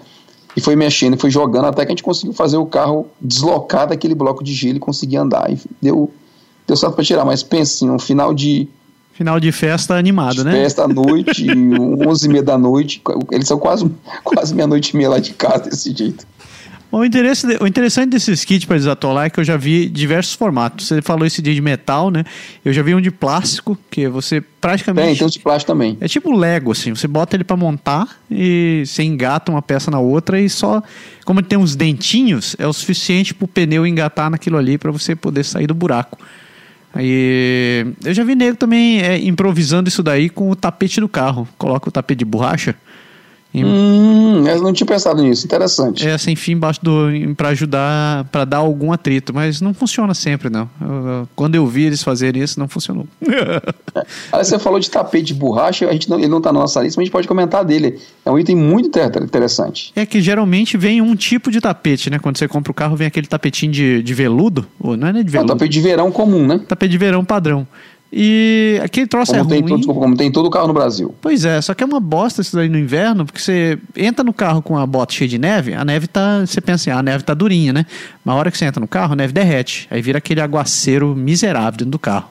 E foi mexendo, foi jogando até que a gente conseguiu fazer o carro deslocar daquele bloco de gelo e conseguir andar. E deu, deu certo para tirar, mas pense, um final de Final de festa animado, né? festa à noite, 11 e meia da noite, eles são quase, quase meia-noite e meia lá de casa desse jeito. O, interesse, o interessante desses kits para desatolar é que eu já vi diversos formatos. Você falou esse dia de metal, né? Eu já vi um de plástico, que você praticamente. Tem, tem os de plástico também. É tipo Lego, assim. Você bota ele para montar e você engata uma peça na outra e só. Como ele tem uns dentinhos, é o suficiente para o pneu engatar naquilo ali para você poder sair do buraco. Aí eu já vi nego também é, improvisando isso daí com o tapete do carro. Coloca o tapete de borracha. E Hum, eu não tinha pensado nisso, interessante. é sem fim embaixo do para ajudar para dar algum atrito, mas não funciona sempre não. Eu- eu- quando eu vi eles fazerem isso, não funcionou. Aí você falou de tapete de borracha, a gente não, ele não tá na nossa lista, mas a gente pode comentar dele. É um item muito inter- interessante. É que geralmente vem um tipo de tapete, né? Quando você compra o carro, vem aquele tapetinho de, de veludo, ou não é de É um veludo, tapete de verão comum, né? tapete de verão padrão. E aquele troço Como, é tem ruim. todo, desculpa, como tem todo carro no Brasil. Pois é, só que é uma bosta isso daí no inverno, porque você entra no carro com a bota cheia de neve, a neve tá. Você pensa assim, ah, a neve tá durinha, né? Mas a hora que você entra no carro, a neve derrete. Aí vira aquele aguaceiro miserável dentro do carro.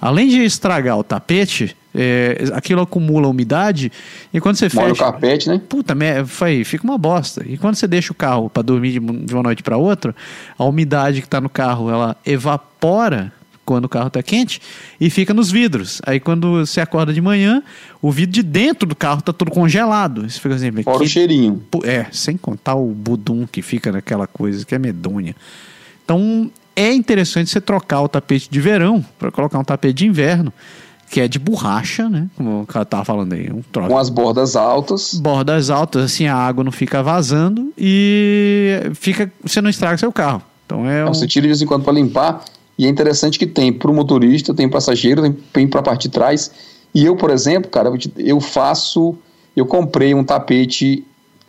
Além de estragar o tapete, é, aquilo acumula umidade e quando você Molha o fecha. carpete, né? Puta, foi, fica uma bosta. E quando você deixa o carro para dormir de, uma noite para outra, a umidade que está no carro, ela evapora quando o carro está quente e fica nos vidros. Aí quando você acorda de manhã, o vidro de dentro do carro tá todo congelado. Você fica assim, Fora o que- cheirinho. Pô, É, sem contar o budum que fica naquela coisa que é medonha. Então, é interessante você trocar o tapete de verão para colocar um tapete de inverno, que é de borracha, né? Como o cara tava falando aí, um troço Com as bordas altas. bordas altas, assim a água não fica vazando e fica, você não estraga seu carro. Então é um, Você tira de vez em quando para limpar. E é interessante que tem para o motorista, tem passageiro, tem, para a parte de trás. E eu, por exemplo, cara, eu faço. Eu comprei um tapete.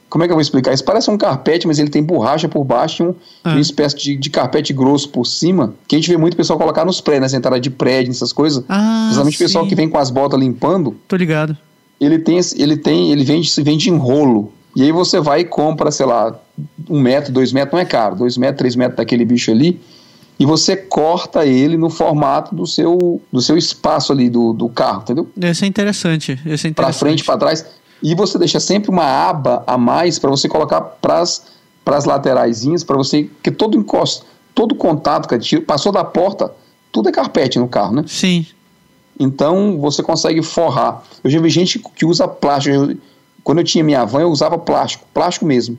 Como é que eu vou explicar? Isso parece um carpete, mas ele tem borracha por baixo e um, Ah. uma espécie de, de carpete grosso por cima. Que a gente vê muito pessoal colocar nos prédios, nas entradas de prédio, essas coisas. Ah, Principalmente o pessoal que vem com as botas limpando. tô ligado. ele tem, ele tem, ele vende, se vende em rolo. E aí você vai e compra, sei lá, um metro, dois metros, não é caro, dois metros, três metros daquele bicho ali, e você corta ele no formato do seu, do seu espaço ali do, do carro, entendeu? Esse é interessante, esse é Para interessante. frente, para trás. E você deixa sempre uma aba a mais para você colocar para as lateraisinhas, para você. Porque todo encosto, todo contato, cara, tira- passou da porta, tudo é carpete no carro, né? Sim. Então você consegue forrar. Eu já vi gente que usa plástico. Eu- quando eu tinha minha van, eu usava plástico, plástico mesmo.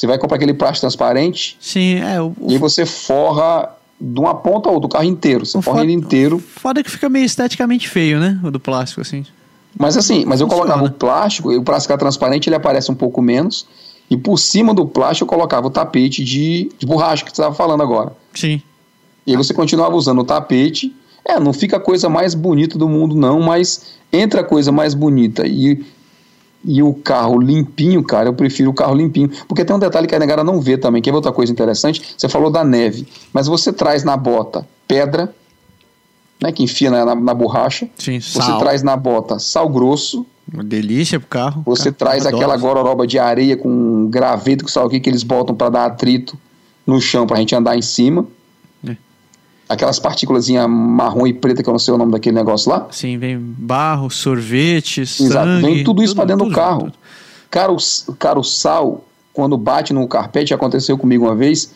Você vai comprar aquele plástico transparente Sim, é o, e aí você forra de uma ponta outra, do carro inteiro. Você forra foda- ele inteiro. foda é que fica meio esteticamente feio, né? O do plástico assim. Mas assim, mas eu Funciona. colocava o plástico, e o plástico transparente ele aparece um pouco menos. E por cima do plástico eu colocava o tapete de, de borracha que você estava falando agora. Sim. E aí você continuava usando o tapete. É, não fica a coisa mais bonita do mundo, não, mas entre a coisa mais bonita e, e o carro limpinho, cara, eu prefiro o carro limpinho. Porque tem um detalhe que a negara não vê também, que é outra coisa interessante. Você falou da neve, mas você traz na bota pedra, né, que enfia na, na, na borracha. Sim, Você sal. traz na bota sal grosso. Uma delícia pro carro. Você Cara, traz adoro. aquela gororoba de areia com graveto, que sabe o que, que eles botam para dar atrito no chão pra gente andar em cima. É. Aquelas partículas marrom e preta, que eu não sei o nome daquele negócio lá. Sim, vem barro, sorvete, Exato. sangue. Vem tudo isso pra dentro do tudo, carro. tudo. Cara o, cara, o sal, quando bate no carpete, aconteceu comigo uma vez,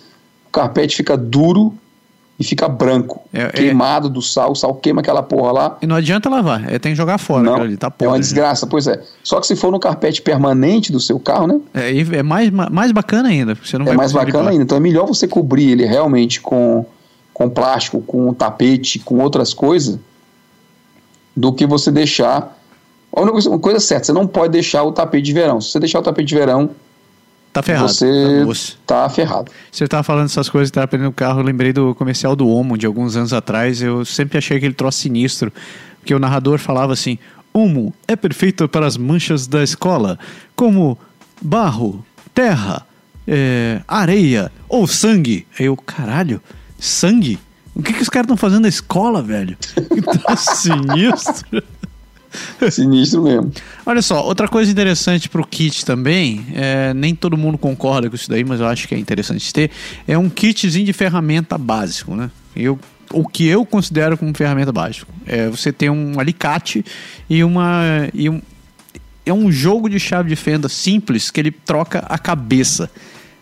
o carpete fica duro e fica branco, É- é- queimado do sal, o sal queima aquela porra lá. E não adianta lavar, é, tem que jogar fora. Não, ali, tá é uma né? desgraça, pois é. Só que se for no carpete permanente do seu carro, né? É, é mais, mais bacana ainda. Você não é vai mais bacana ainda. Então é melhor você cobrir ele realmente com, com plástico, com tapete, com outras coisas, do que você deixar. Uma coisa certa, você não pode deixar o tapete de verão. Se você deixar o tapete de verão, Tá ferrado. você tá tá ferrado. Você tava falando essas coisas, tava aprendendo o carro, eu lembrei do comercial do Omo de alguns anos atrás. Eu sempre achei aquele troço sinistro, porque o narrador falava assim: Omo é perfeito para as manchas da escola, como barro, terra, é, areia ou sangue. Aí eu, caralho, sangue? O que, que os caras estão fazendo na escola, velho? Que troço sinistro. Sinistro mesmo. Olha só, outra coisa interessante pro kit também, é, nem todo mundo concorda com isso daí, mas eu acho que é interessante ter, é um kitzinho de ferramenta básico, né? Eu, o que eu considero como ferramenta básico. É você ter um alicate e uma. E um, é um jogo de chave de fenda simples que ele troca a cabeça.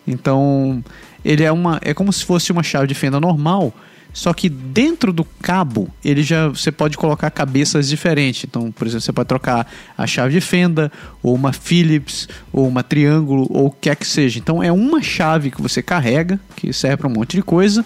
Então, ele é uma. É como se fosse uma chave de fenda normal. Só que dentro do cabo, ele já você pode colocar cabeças diferentes. Então, por exemplo, você pode trocar a chave de fenda, ou uma Phillips, ou uma triângulo, ou o que quer que seja. Então, é uma chave que você carrega, que serve para um monte de coisa,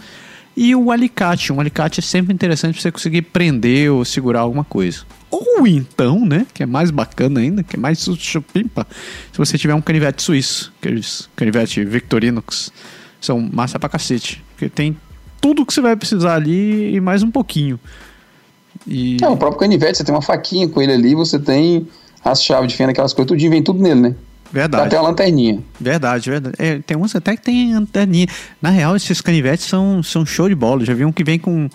e o alicate. Um alicate é sempre interessante para você conseguir prender ou segurar alguma coisa. Ou então, né, que é mais bacana ainda, que é mais chupimpa, se você tiver um canivete suíço, aqueles canivete Victorinox, são massa pra cacete, porque tem tudo que você vai precisar ali e mais um pouquinho. E É, o próprio canivete, você tem uma faquinha com ele ali, você tem as chaves de fenda, aquelas coisas, tudinho, vem tudo nele, né? Dá verdade, até uma lanterninha. verdade, verdade. É, tem uns até que tem anteninha. Na real, esses canivetes são, são show de bola. Já vi um que vem com,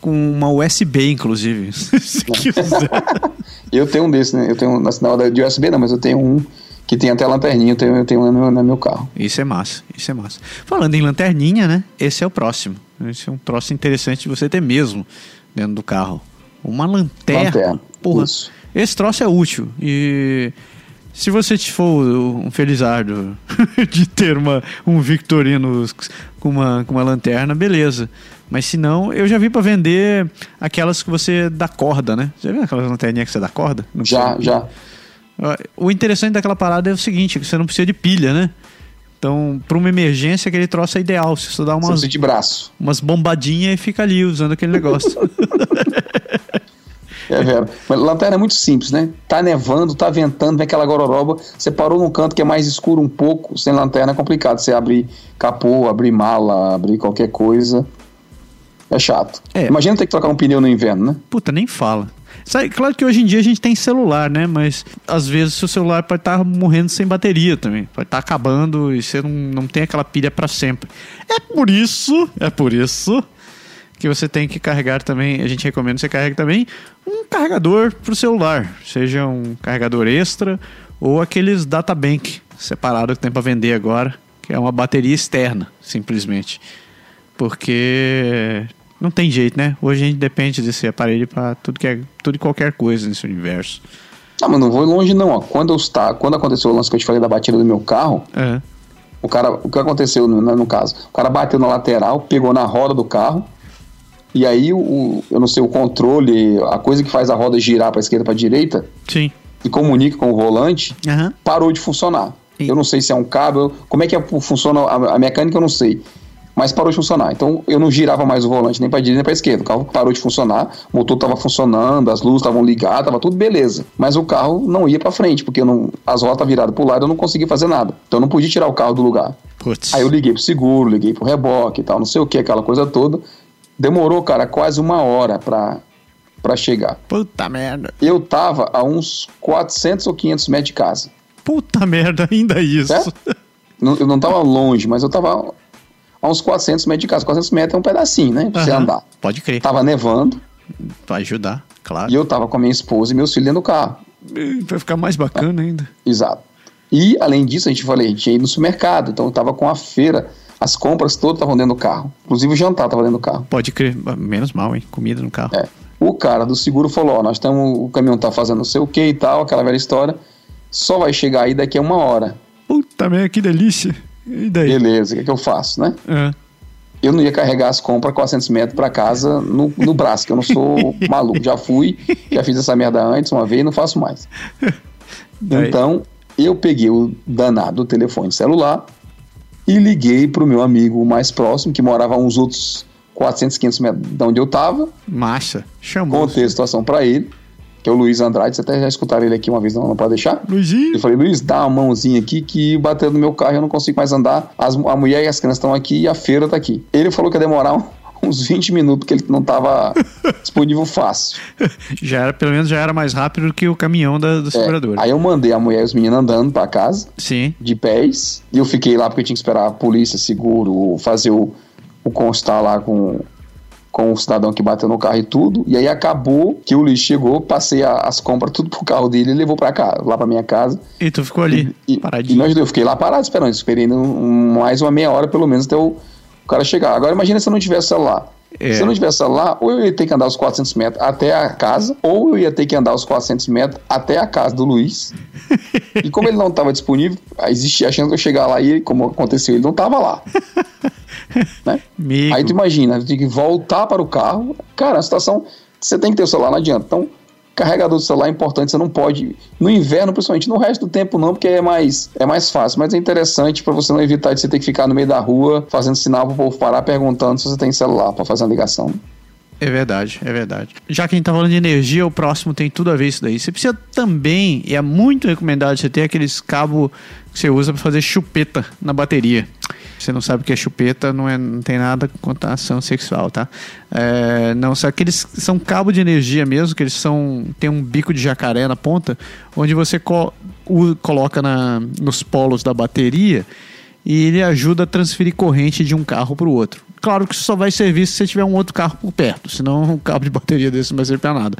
com uma USB, inclusive. Se quiser. Eu tenho um desse, né? Eu tenho, na sinal de USB não, mas eu tenho um que tem até lanterninha, eu tenho, eu tenho no, no meu carro. Isso é massa, isso é massa. Falando em lanterninha, né? Esse é o próximo. Esse é um troço interessante de você ter mesmo dentro do carro. Uma lanterna. Lanterna, Porra, isso. esse troço é útil. E se você for um felizardo de ter uma, um Victorino com uma, com uma lanterna, beleza. Mas se não, eu já vi pra vender aquelas que você dá corda, né? Já viu aquelas lanterninhas que você dá corda? Não Já, precisa- já. O interessante daquela parada é o seguinte, que você não precisa de pilha, né? Então, para uma emergência, aquele troço é ideal. Você só dá umas, de braço. umas bombadinhas e fica ali usando aquele negócio. É vero. Mas lanterna é muito simples, né? Tá nevando, tá ventando, vem aquela gororoba. Você parou num canto que é mais escuro um pouco, sem lanterna é complicado. Você abrir capô, abrir mala, abrir qualquer coisa. É chato. É. Imagina ter que trocar um pneu no inverno, né? Puta, nem fala. Sabe, claro que hoje em dia a gente tem celular, né? Mas às vezes seu celular pode estar morrendo sem bateria também. Pode estar acabando e você não, não tem aquela pilha para sempre. É por isso, é por isso que você tem que carregar também, a gente recomenda que você carregue também um carregador pro celular, seja um carregador extra ou aqueles data bank separado que tem para vender agora, que é uma bateria externa, simplesmente. Porque não tem jeito, né? Hoje a gente depende desse aparelho para tudo que é tudo e qualquer coisa nesse universo. Ah, mas não vou longe não, ó. Quando eu está, quando aconteceu o lance que eu te falei da batida do meu carro, É. o cara, o que aconteceu no, no caso? O cara bateu na lateral, pegou na roda do carro, e aí o, eu não sei, o controle, a coisa que faz a roda girar para esquerda para direita Sim. e comunica com o volante, Aham. parou de funcionar. E- Eu não sei se é um cabo, como é que é- funciona a, a mecânica, eu não sei. Mas parou de funcionar. Então eu não girava mais o volante nem para direita nem para esquerda. O carro parou de funcionar, o motor estava funcionando, as luzes estavam ligadas, estava tudo beleza. Mas o carro não ia para frente, porque não, as rodas viradas para o lado eu não conseguia fazer nada. Então eu não podia tirar o carro do lugar. Putz. Aí eu liguei pro seguro, liguei pro reboque e tal, não sei o que, aquela coisa toda. Demorou, cara, quase uma hora pra, pra chegar. Puta merda. Eu tava a uns 400 ou 500 metros de casa. Puta merda, ainda isso. Certo? Não- Eu não tava longe, mas eu tava a uns 400 metros de casa. 400 metros é um pedacinho, né? Pra você Aham. andar. Pode crer. Tava nevando Vai ajudar, claro. e eu tava com a minha esposa e meus filhos dentro do carro. Vai ficar mais bacana ainda. Exato. E, além disso, a gente falei, a gente ia ir no supermercado, então eu tava com a feira, as compras todas estavam dentro do carro. Inclusive o jantar tava dentro do carro. Pode crer. Menos mal, hein? Comida no carro. É. O cara do seguro falou: Ó, nós estamos, o caminhão tá fazendo não sei o que e tal, aquela velha história. Só vai chegar aí daqui a uma hora. Puta merda, que delícia. E daí? Beleza, o que, é que eu faço, né? É. eu não ia carregar as compras 400 metros para casa no, no braço, que eu não sou maluco. Já fui, já fiz essa merda antes uma vez e não faço mais. Então, eu peguei o danado do telefone celular e liguei pro meu amigo mais próximo, que morava uns outros 400, 500 metros de onde eu tava. Massa, chamou. Contei a situação para ele, que é o Luiz Andrade. Você até já escutaram ele aqui uma vez, não, não pode deixar? Luizinho. Eu falei, Luiz, dá uma mãozinha aqui que bateu no meu carro eu não consigo mais andar. As, a mulher e as crianças estão aqui e a feira tá aqui. Ele falou que ia demorar um, uns 20 minutos, porque ele não tava disponível fácil. Já era, pelo menos já era mais rápido do que o caminhão da, da É, seguradora. aí eu mandei a mulher e os meninos andando pra casa, Sim. de pés, e eu fiquei lá porque eu tinha que esperar a polícia, seguro, fazer o, o constar lá com, com o cidadão que bateu no carro e tudo. E aí acabou que o lixo chegou, passei a- as compras tudo pro carro dele e levou pra cá, lá pra minha casa. E tu ficou ali, E, e paradinho. nós, eu fiquei lá parado esperando, um- mais uma meia hora pelo menos até o, o cara chegar. Agora imagina se eu não tivesse celular. É. Se eu não tivesse celular, ou eu ia ter que andar os 400 metros até a casa, ou eu ia ter que andar os 400 metros até a casa do Luiz. e como ele não estava disponível, existia a chance de eu chegar lá e, como aconteceu, ele não estava lá. né? Aí tu imagina, tu tem que voltar para o carro. Cara, a situação, você tem que ter o celular, não adianta. Então, carregador do celular é importante, você não pode. No inverno, principalmente, no resto do tempo não, porque é mais, é mais fácil. Mas é interessante para você não evitar de você ter que ficar no meio da rua fazendo sinal pro povo parar perguntando se você tem celular para fazer uma ligação. É verdade, é verdade. Já que a gente tá falando de energia, o próximo tem tudo a ver isso daí. Você precisa também, e é muito recomendado você ter aqueles cabos que você usa para fazer chupeta na bateria. Você não sabe o que é chupeta, não, é, não tem nada com conotação sexual, tá? É, não, são aqueles são cabos de energia mesmo, que eles são tem um bico de jacaré na ponta, onde você co- o- coloca na, nos polos da bateria e ele ajuda a transferir corrente de um carro para o outro. Claro que isso só vai servir se você tiver um outro carro por perto, senão um cabo de bateria desse não vai servir para nada.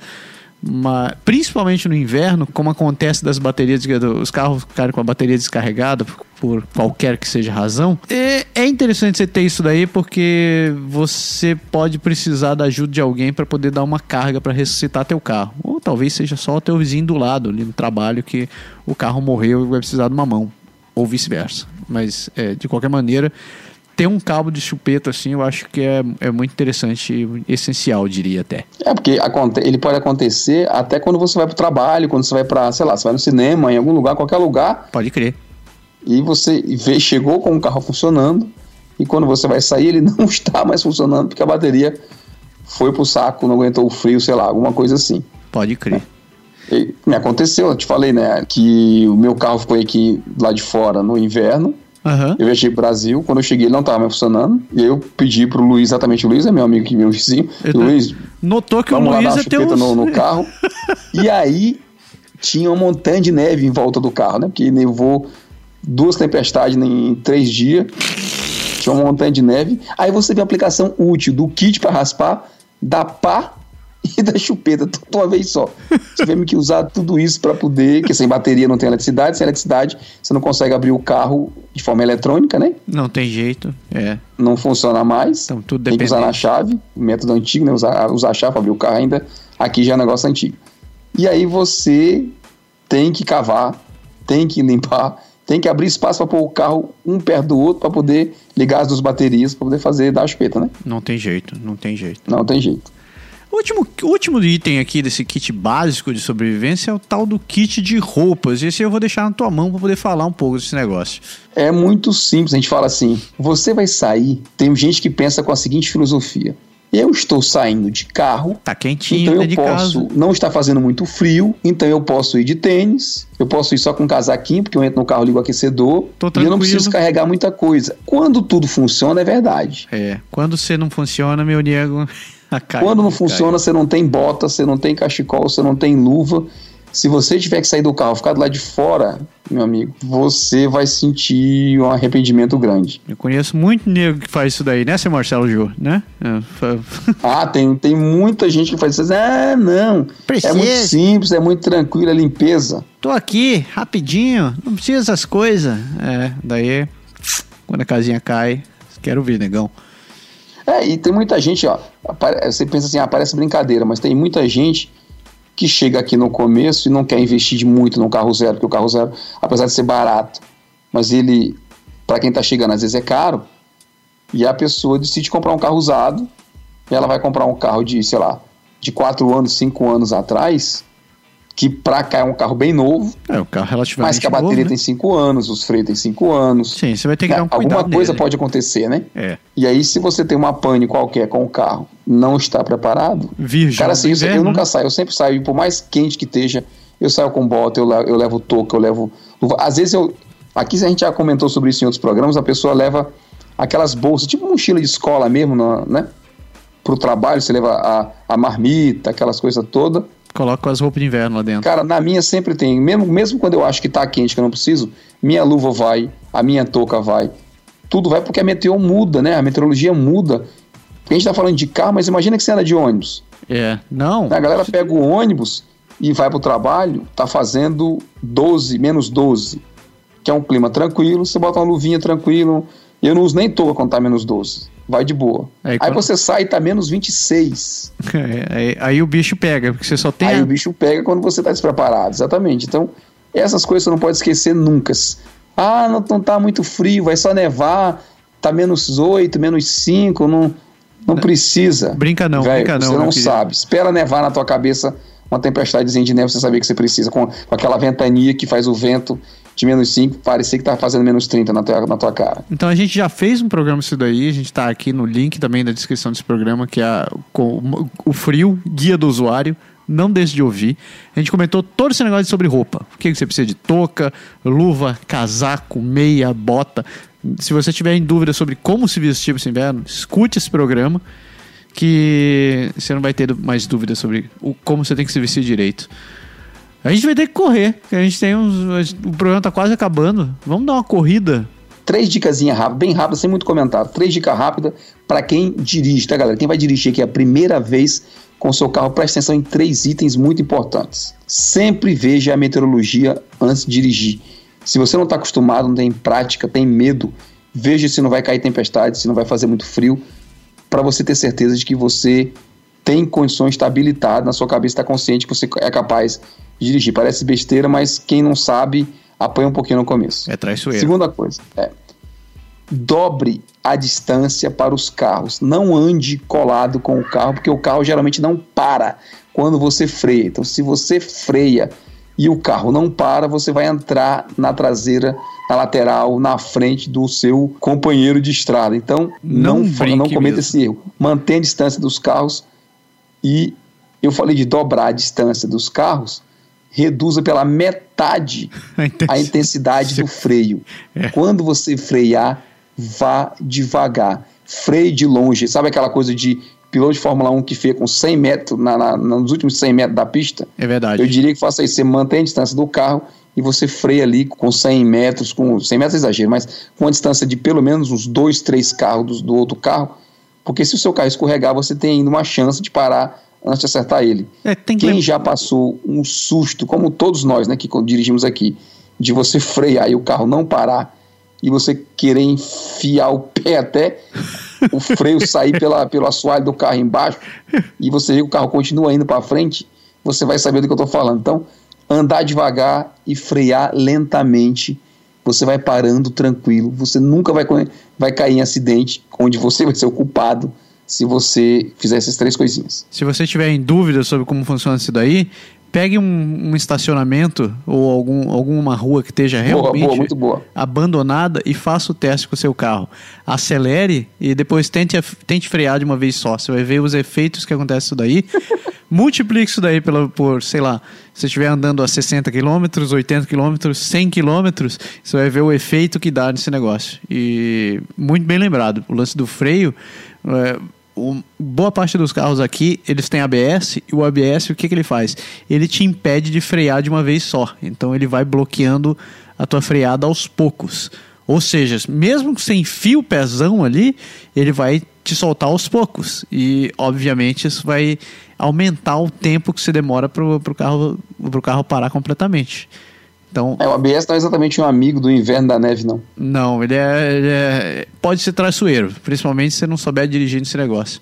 Mas, principalmente no inverno, como acontece das baterias, os carros ficarem com a bateria descarregada por, por qualquer que seja a razão, é, é interessante você ter isso daí porque você pode precisar da ajuda de alguém para poder dar uma carga para ressuscitar teu carro. Ou talvez seja só o teu vizinho do lado ali no trabalho que o carro morreu e vai precisar de uma mão ou vice-versa. Mas, é, de qualquer maneira, ter um cabo de chupeta assim, eu acho que é, é muito interessante e essencial, diria até. É, porque ele pode acontecer até quando você vai pro trabalho, quando você vai para, sei lá, você vai no cinema, em algum lugar, qualquer lugar, Pode crer. e você vê, chegou com o carro funcionando, e quando você vai sair, ele não está mais funcionando porque a bateria foi pro saco, não aguentou o frio, sei lá, alguma coisa assim. Pode crer. E me aconteceu, eu te falei, né, que o meu carro ficou aqui lá de fora no inverno. Aham. Eu viajei pro Brasil, quando eu cheguei ele não estava mais funcionando. E aí eu pedi pro Luiz, exatamente o Luiz, é meu amigo aqui, meu vizinho. Eu tô- Luiz, Notou que vamos o lá dar Luiz uma é teu. chupeta no, no carro. e aí tinha uma montanha de neve em volta do carro, né? Porque nevou duas tempestades em três dias. Tinha uma montanha de neve. Aí você vê a aplicação útil do kit para raspar, da pá e da chupeta, tudo uma vez só. Tivemos que usar tudo isso para poder, que sem bateria não tem eletricidade, sem eletricidade você não consegue abrir o carro de forma eletrônica, né? Não tem jeito. É. Não funciona mais. Então, tudo Tem que usar na chave, método antigo, né? Usar, usar a chave para abrir o carro ainda. Aqui já é um negócio antigo. E aí você tem que cavar, tem que limpar, tem que abrir espaço para pôr o carro um perto do outro para poder ligar as duas baterias, para poder fazer dar a chupeta, né? Não tem jeito, não tem jeito. Não tem jeito. O último, último item aqui desse kit básico de sobrevivência é o tal do kit de roupas. Esse eu vou deixar na tua mão para poder falar um pouco desse negócio. É muito simples, a gente fala assim: você vai sair. Tem gente que pensa com a seguinte filosofia: eu estou saindo de carro, Tá quentinho, então eu de posso, casa. não está fazendo muito frio, então eu posso ir de tênis, eu posso ir só com casaquinho, porque eu entro no carro, ligo o aquecedor, e eu não preciso carregar muita coisa. Quando tudo funciona, é verdade. É, quando você não funciona, meu nego. Quando não funciona, você não tem bota, você não tem cachecol, você não tem luva. Se você tiver que sair do carro, ficar do lado de fora, meu amigo, você vai sentir um arrependimento grande. Eu conheço muito nego que faz isso daí, né, seu Marcelo Jô, né? É, Ah, tem, tem muita gente que faz isso. Ah, não. Precisa. É muito simples, é muito tranquilo, é limpeza. Tô aqui, rapidinho, não precisa dessas coisas. É, daí, quando a casinha cai, quero ver, negão. É, e tem muita gente, ó. Você pensa assim, ah, parece brincadeira, mas tem muita gente que chega aqui no começo e não quer investir muito no carro zero, porque o carro zero, apesar de ser barato, mas ele, para quem tá chegando, às vezes é caro. E a pessoa decide comprar um carro usado, ela vai comprar um carro de, sei lá, de 4 anos, 5 anos atrás, que pra cá é um carro bem novo. É, o carro relativamente Mas que a bateria novo, né? tem 5 anos, os freios têm 5 anos. Sim, você vai ter que dar um Alguma coisa nele. pode acontecer, né? É. E aí, se você tem uma pane qualquer com o carro, não está preparado, Virgem Cara, assim, isso- eu inverno, nunca né? saio, eu sempre saio, por mais quente que esteja, eu saio com bota, eu levo, eu levo touca, eu levo. Às vezes eu. Aqui a gente já comentou sobre isso em outros programas, a pessoa leva aquelas bolsas, tipo mochila de escola mesmo, né? Pro trabalho, você leva a, a marmita, aquelas coisas todas. Coloca as roupas de inverno lá dentro. Cara, na minha sempre tem, mesmo, mesmo quando eu acho que tá quente, que eu não preciso, minha luva vai, a minha touca vai. Tudo vai porque a meteo muda, né? A meteorologia muda. Porque a gente tá falando de carro, mas imagina que você anda de ônibus. É. Não. A galera pega o ônibus e vai pro trabalho, tá fazendo 12, menos 12, que é um clima tranquilo, você bota uma luvinha tranquilo. E eu não uso nem touca quando tá menos 12. Vai de boa. Aí Aí, quando- você sai e tá menos 26. É, aí, aí o bicho pega, porque você só tem. Aí a- o bicho pega quando você tá despreparado. Exatamente. Então, essas coisas você não pode esquecer nunca. Ah, não, não tá muito frio, vai só nevar, tá menos 8, menos 5, não, não precisa. Brinca não, Velho, brinca não, Você meu não querido. sabe. Espera nevar na tua cabeça uma tempestadezinha de neve, você saber que você precisa. Com, com aquela ventania que faz o vento de menos 5 parecer que tá fazendo menos 30 na tua, na tua cara. Então a gente já fez um programa isso daí, a gente tá aqui no link também da descrição desse programa, que é com o frio, guia do usuário. Não deixe de ouvir. A gente comentou todo esse negócio sobre roupa. O que que você precisa de touca, luva, casaco, meia, bota. Se você tiver em dúvida sobre como se vestir para esse inverno, escute esse programa, que você não vai ter mais dúvidas sobre o, como você tem que se vestir direito. A gente vai ter que correr, porque a gente tem uns. O programa tá quase acabando. Vamos dar uma corrida Três dicasinhas rápidas, bem rápidas, sem muito comentário. Três dicas rápidas para quem dirige, tá, galera? Quem vai dirigir aqui a primeira vez com seu carro, preste atenção em três itens muito importantes. Sempre veja a meteorologia antes de dirigir. Se você não está acostumado, não tem prática, tem medo, veja se não vai cair tempestade, se não vai fazer muito frio, para você ter certeza de que você tem condições estar habilitado, na sua cabeça está consciente que você é capaz dirigir. Parece besteira, mas quem não sabe apanha um pouquinho no começo. É traiçoeiro. Segunda coisa, é dobre a distância para os carros. Não ande colado com o carro, porque o carro geralmente não para quando você freia. Então, se você freia e o carro não para, você vai entrar na traseira, na lateral, na frente do seu companheiro de estrada. Então, Não não, não cometa mesmo. esse erro. Mantenha a distância dos carros e eu falei de dobrar a distância dos carros, reduza pela metade a intensidade do freio. É. Quando você frear, vá devagar. Freie de longe. Sabe aquela coisa de piloto de Fórmula 1 que fica com 100 metros na, na- nos últimos 100 metros da pista? É verdade. Eu diria que faça isso. Você mantém a distância do carro e você freia ali com 100 metros, com 100 metros é exagero, mas com uma distância de pelo menos uns dois, três carros do, do outro carro, porque se o seu carro escorregar, você tem ainda uma chance de parar antes de acertar ele. É, que Quem já passou um susto, como todos nós, né, que dirigimos aqui, de você frear e o carro não parar e você querer enfiar o pé até o freio sair pela, pelo assoalho do carro embaixo e você vê que o carro continua indo para frente, você vai saber do que eu estou falando. Então, andar devagar e frear lentamente, você vai parando tranquilo, você nunca vai, vai cair em acidente onde você vai ser o culpado se você fizer essas três coisinhas. Se você tiver em dúvida sobre como funciona isso daí, pegue um, um estacionamento ou algum, alguma rua que esteja realmente boa, muito boa. abandonada e faça o teste com o seu carro. Acelere e depois tente, tente frear de uma vez só. Você vai ver os efeitos que acontecem isso daí. Multiplique isso daí pela, por, sei lá, se você estiver andando a 60 km, 80 km, 100 km, você vai ver o efeito que dá nesse negócio. E muito bem lembrado, o lance do freio, é, o- boa parte dos carros aqui, eles têm ABS, e o ABS, o que, que ele faz? Ele te impede de frear de uma vez só. Então ele vai bloqueando a tua freada aos poucos. Ou seja, mesmo que você enfie o pezão ali, ele vai te soltar aos poucos. E, obviamente, isso vai aumentar o tempo que você demora para o carro, carro parar completamente. Então, É, o ABS não é exatamente um amigo do inverno da neve, não. não, ele é, ele é- Pode ser traiçoeiro, principalmente se você não souber dirigir nesse negócio.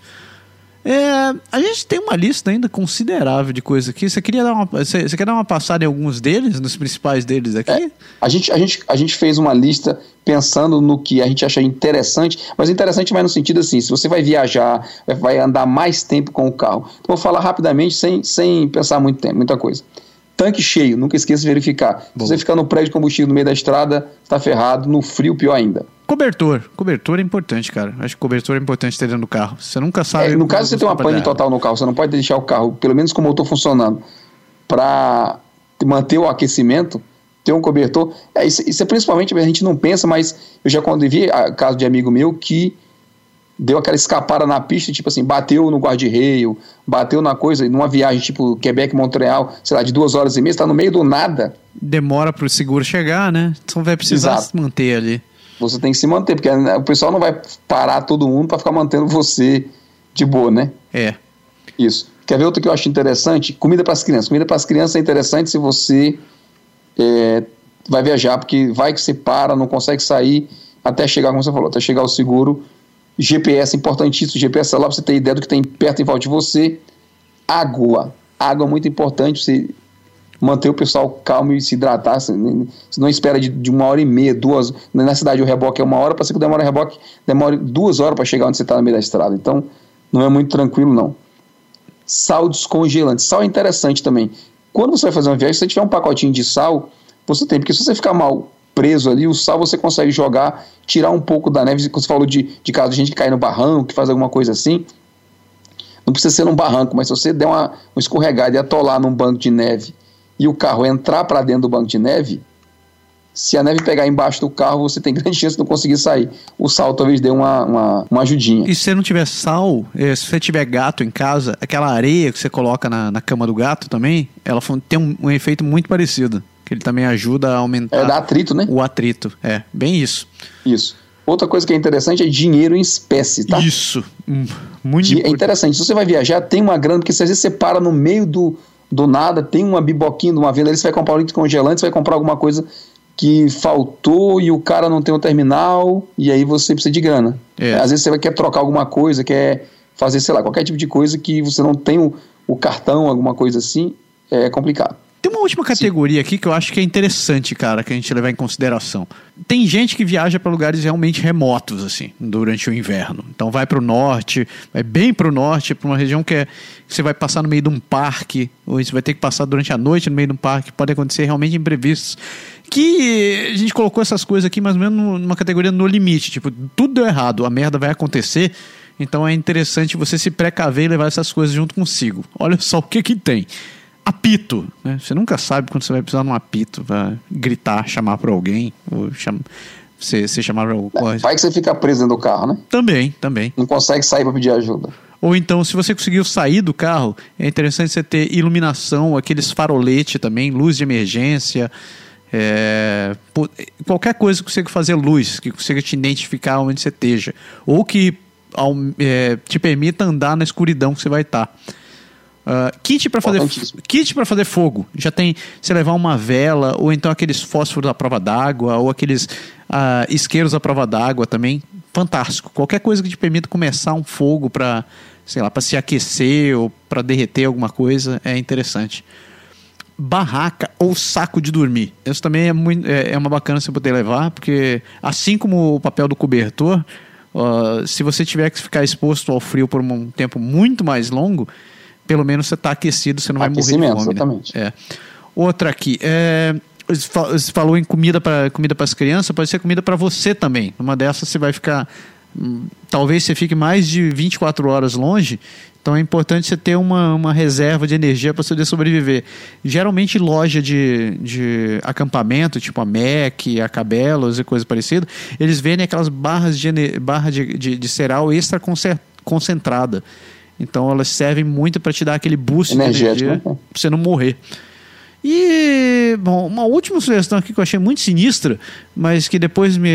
É, a gente tem uma lista ainda considerável de coisas aqui. Você queria dar uma, você, você quer dar uma passada em alguns deles, nos principais deles aqui? É, a, gente, a, gente, a gente fez uma lista pensando no que a gente acha interessante, mas interessante vai no sentido assim: se você vai viajar, vai andar mais tempo com o carro. Então, vou falar rapidamente, sem, sem pensar muito tempo, muita coisa. Tanque cheio, nunca esqueça de verificar. Bom. Se você ficar no prédio de combustível no meio da estrada, está ferrado. No frio, pior ainda. Cobertor. Cobertor é importante, cara. Acho que cobertor é importante ter dentro do carro. Você nunca sabe. É, no caso, você tem uma pane total no carro, você não pode deixar o carro, pelo menos com o motor funcionando, para manter o aquecimento, ter um cobertor. É, isso, isso, é principalmente, a gente não pensa, mas eu já quando vi a, caso de amigo meu que deu aquela escapada na pista, tipo assim, bateu no guarda-reio, bateu na coisa, numa viagem tipo Quebec-Montreal, sei lá, de duas horas e meia, está no meio do nada. Demora para o seguro chegar, né? Então vai precisar Exato. se manter ali. Você tem que se manter, porque o pessoal não vai parar todo mundo para ficar mantendo você de boa, né? É. Isso. Quer ver outro que eu acho interessante? Comida para as crianças. Comida para as crianças é interessante se você é, vai viajar, porque vai que você para, não consegue sair até chegar, como você falou, até chegar o seguro GPS importantíssimo, GPS lá para você ter ideia do que tem perto em volta de você. Água. Água é muito importante, você manter o pessoal calmo e se hidratar. Você não espera de, de uma hora e meia, duas. Na cidade o reboque é uma hora, para você que demora o reboque, demora duas horas para chegar onde você está no meio da estrada. Então, não é muito tranquilo, não. Sal descongelante. Sal é interessante também. Quando você vai fazer uma viagem, se você tiver um pacotinho de sal, você tem, porque se você ficar mal preso ali, o sal você consegue jogar, tirar um pouco da neve. Você falou de, de caso de gente que cai no barranco, que faz alguma coisa assim. Não precisa ser num barranco, mas se você der uma, uma escorregada e atolar num banco de neve e o carro entrar para dentro do banco de neve, se a neve pegar embaixo do carro, você tem grande chance de não conseguir sair. O sal talvez dê uma, uma, uma ajudinha. E se você não tiver sal, eh, se você tiver gato em casa, aquela areia que você coloca na, na cama do gato também, ela tem um, um efeito muito parecido que ele também ajuda a aumentar. É, dá atrito, né? O atrito, é, bem isso. Isso. Outra coisa que é interessante é dinheiro em espécie, tá? Isso, hum, muito É interessante. Se você vai viajar, tem uma grana, porque se às vezes você para no meio do, do nada, tem uma biboquinha de uma venda, você vai comprar um litro congelante, você vai comprar alguma coisa que faltou e o cara não tem o terminal, e aí você precisa de grana. É. Às vezes você querer trocar alguma coisa, quer fazer, sei lá, qualquer tipo de coisa que você não tem o, o cartão, alguma coisa assim, é complicado. Uma última categoria Sim. aqui que eu acho que é interessante, cara, que a gente levar em consideração. Tem gente que viaja para lugares realmente remotos, assim, durante o inverno. Então vai para o norte, vai bem para o norte, para uma região que, é, que você vai passar no meio de um parque, ou você vai ter que passar durante a noite no meio de um parque, pode acontecer realmente imprevistos. Que a gente colocou essas coisas aqui mais ou menos numa categoria no limite, tipo, tudo deu errado, a merda vai acontecer, então é interessante você se precaver e levar essas coisas junto consigo. Olha só o que que tem apito. Né? Você nunca sabe quando você vai precisar de um apito para gritar, chamar para alguém, ou cham... você, você chamar para alguma coisa. Vai que você fica preso dentro do carro, né? Também, também. Não consegue sair para pedir ajuda. Ou então, se você conseguiu sair do carro, é interessante você ter iluminação, aqueles faroletes também, luz de emergência. É, qualquer coisa que consiga fazer luz, que consiga te identificar onde você esteja. Ou que é, te permita andar na escuridão que você vai estar. Uh, kit para fazer kit para fazer fogo. Já tem você levar uma vela ou então aqueles fósforos à prova d'água ou aqueles uh, isqueiros à prova d'água também. Fantástico. Qualquer coisa que te permita começar um fogo para sei lá para se aquecer ou para derreter alguma coisa é interessante. Barraca ou saco de dormir. Isso também é, muito, é, é uma bacana você poder levar, porque assim como o papel do cobertor, uh, se você tiver que ficar exposto ao frio por um tempo muito mais longo, pelo menos você está aquecido, você não vai morrer de fome. Né? Exatamente. Né? É. Outra aqui, é, você falou em comida para comida as crianças, pode ser comida para você também. Uma dessas você vai ficar. Hum, talvez você fique mais de 24 horas longe, então é importante você ter uma, uma reserva de energia para poder sobreviver. Geralmente, loja de, de acampamento, tipo a MEC, a Cabelos e coisa parecida, eles vendem aquelas barras de, barra de, de, de cereal extra concentrada. Então elas servem muito para te dar aquele boost de energia né? para você não morrer. E, bom, uma última sugestão aqui que eu achei muito sinistra, mas que depois me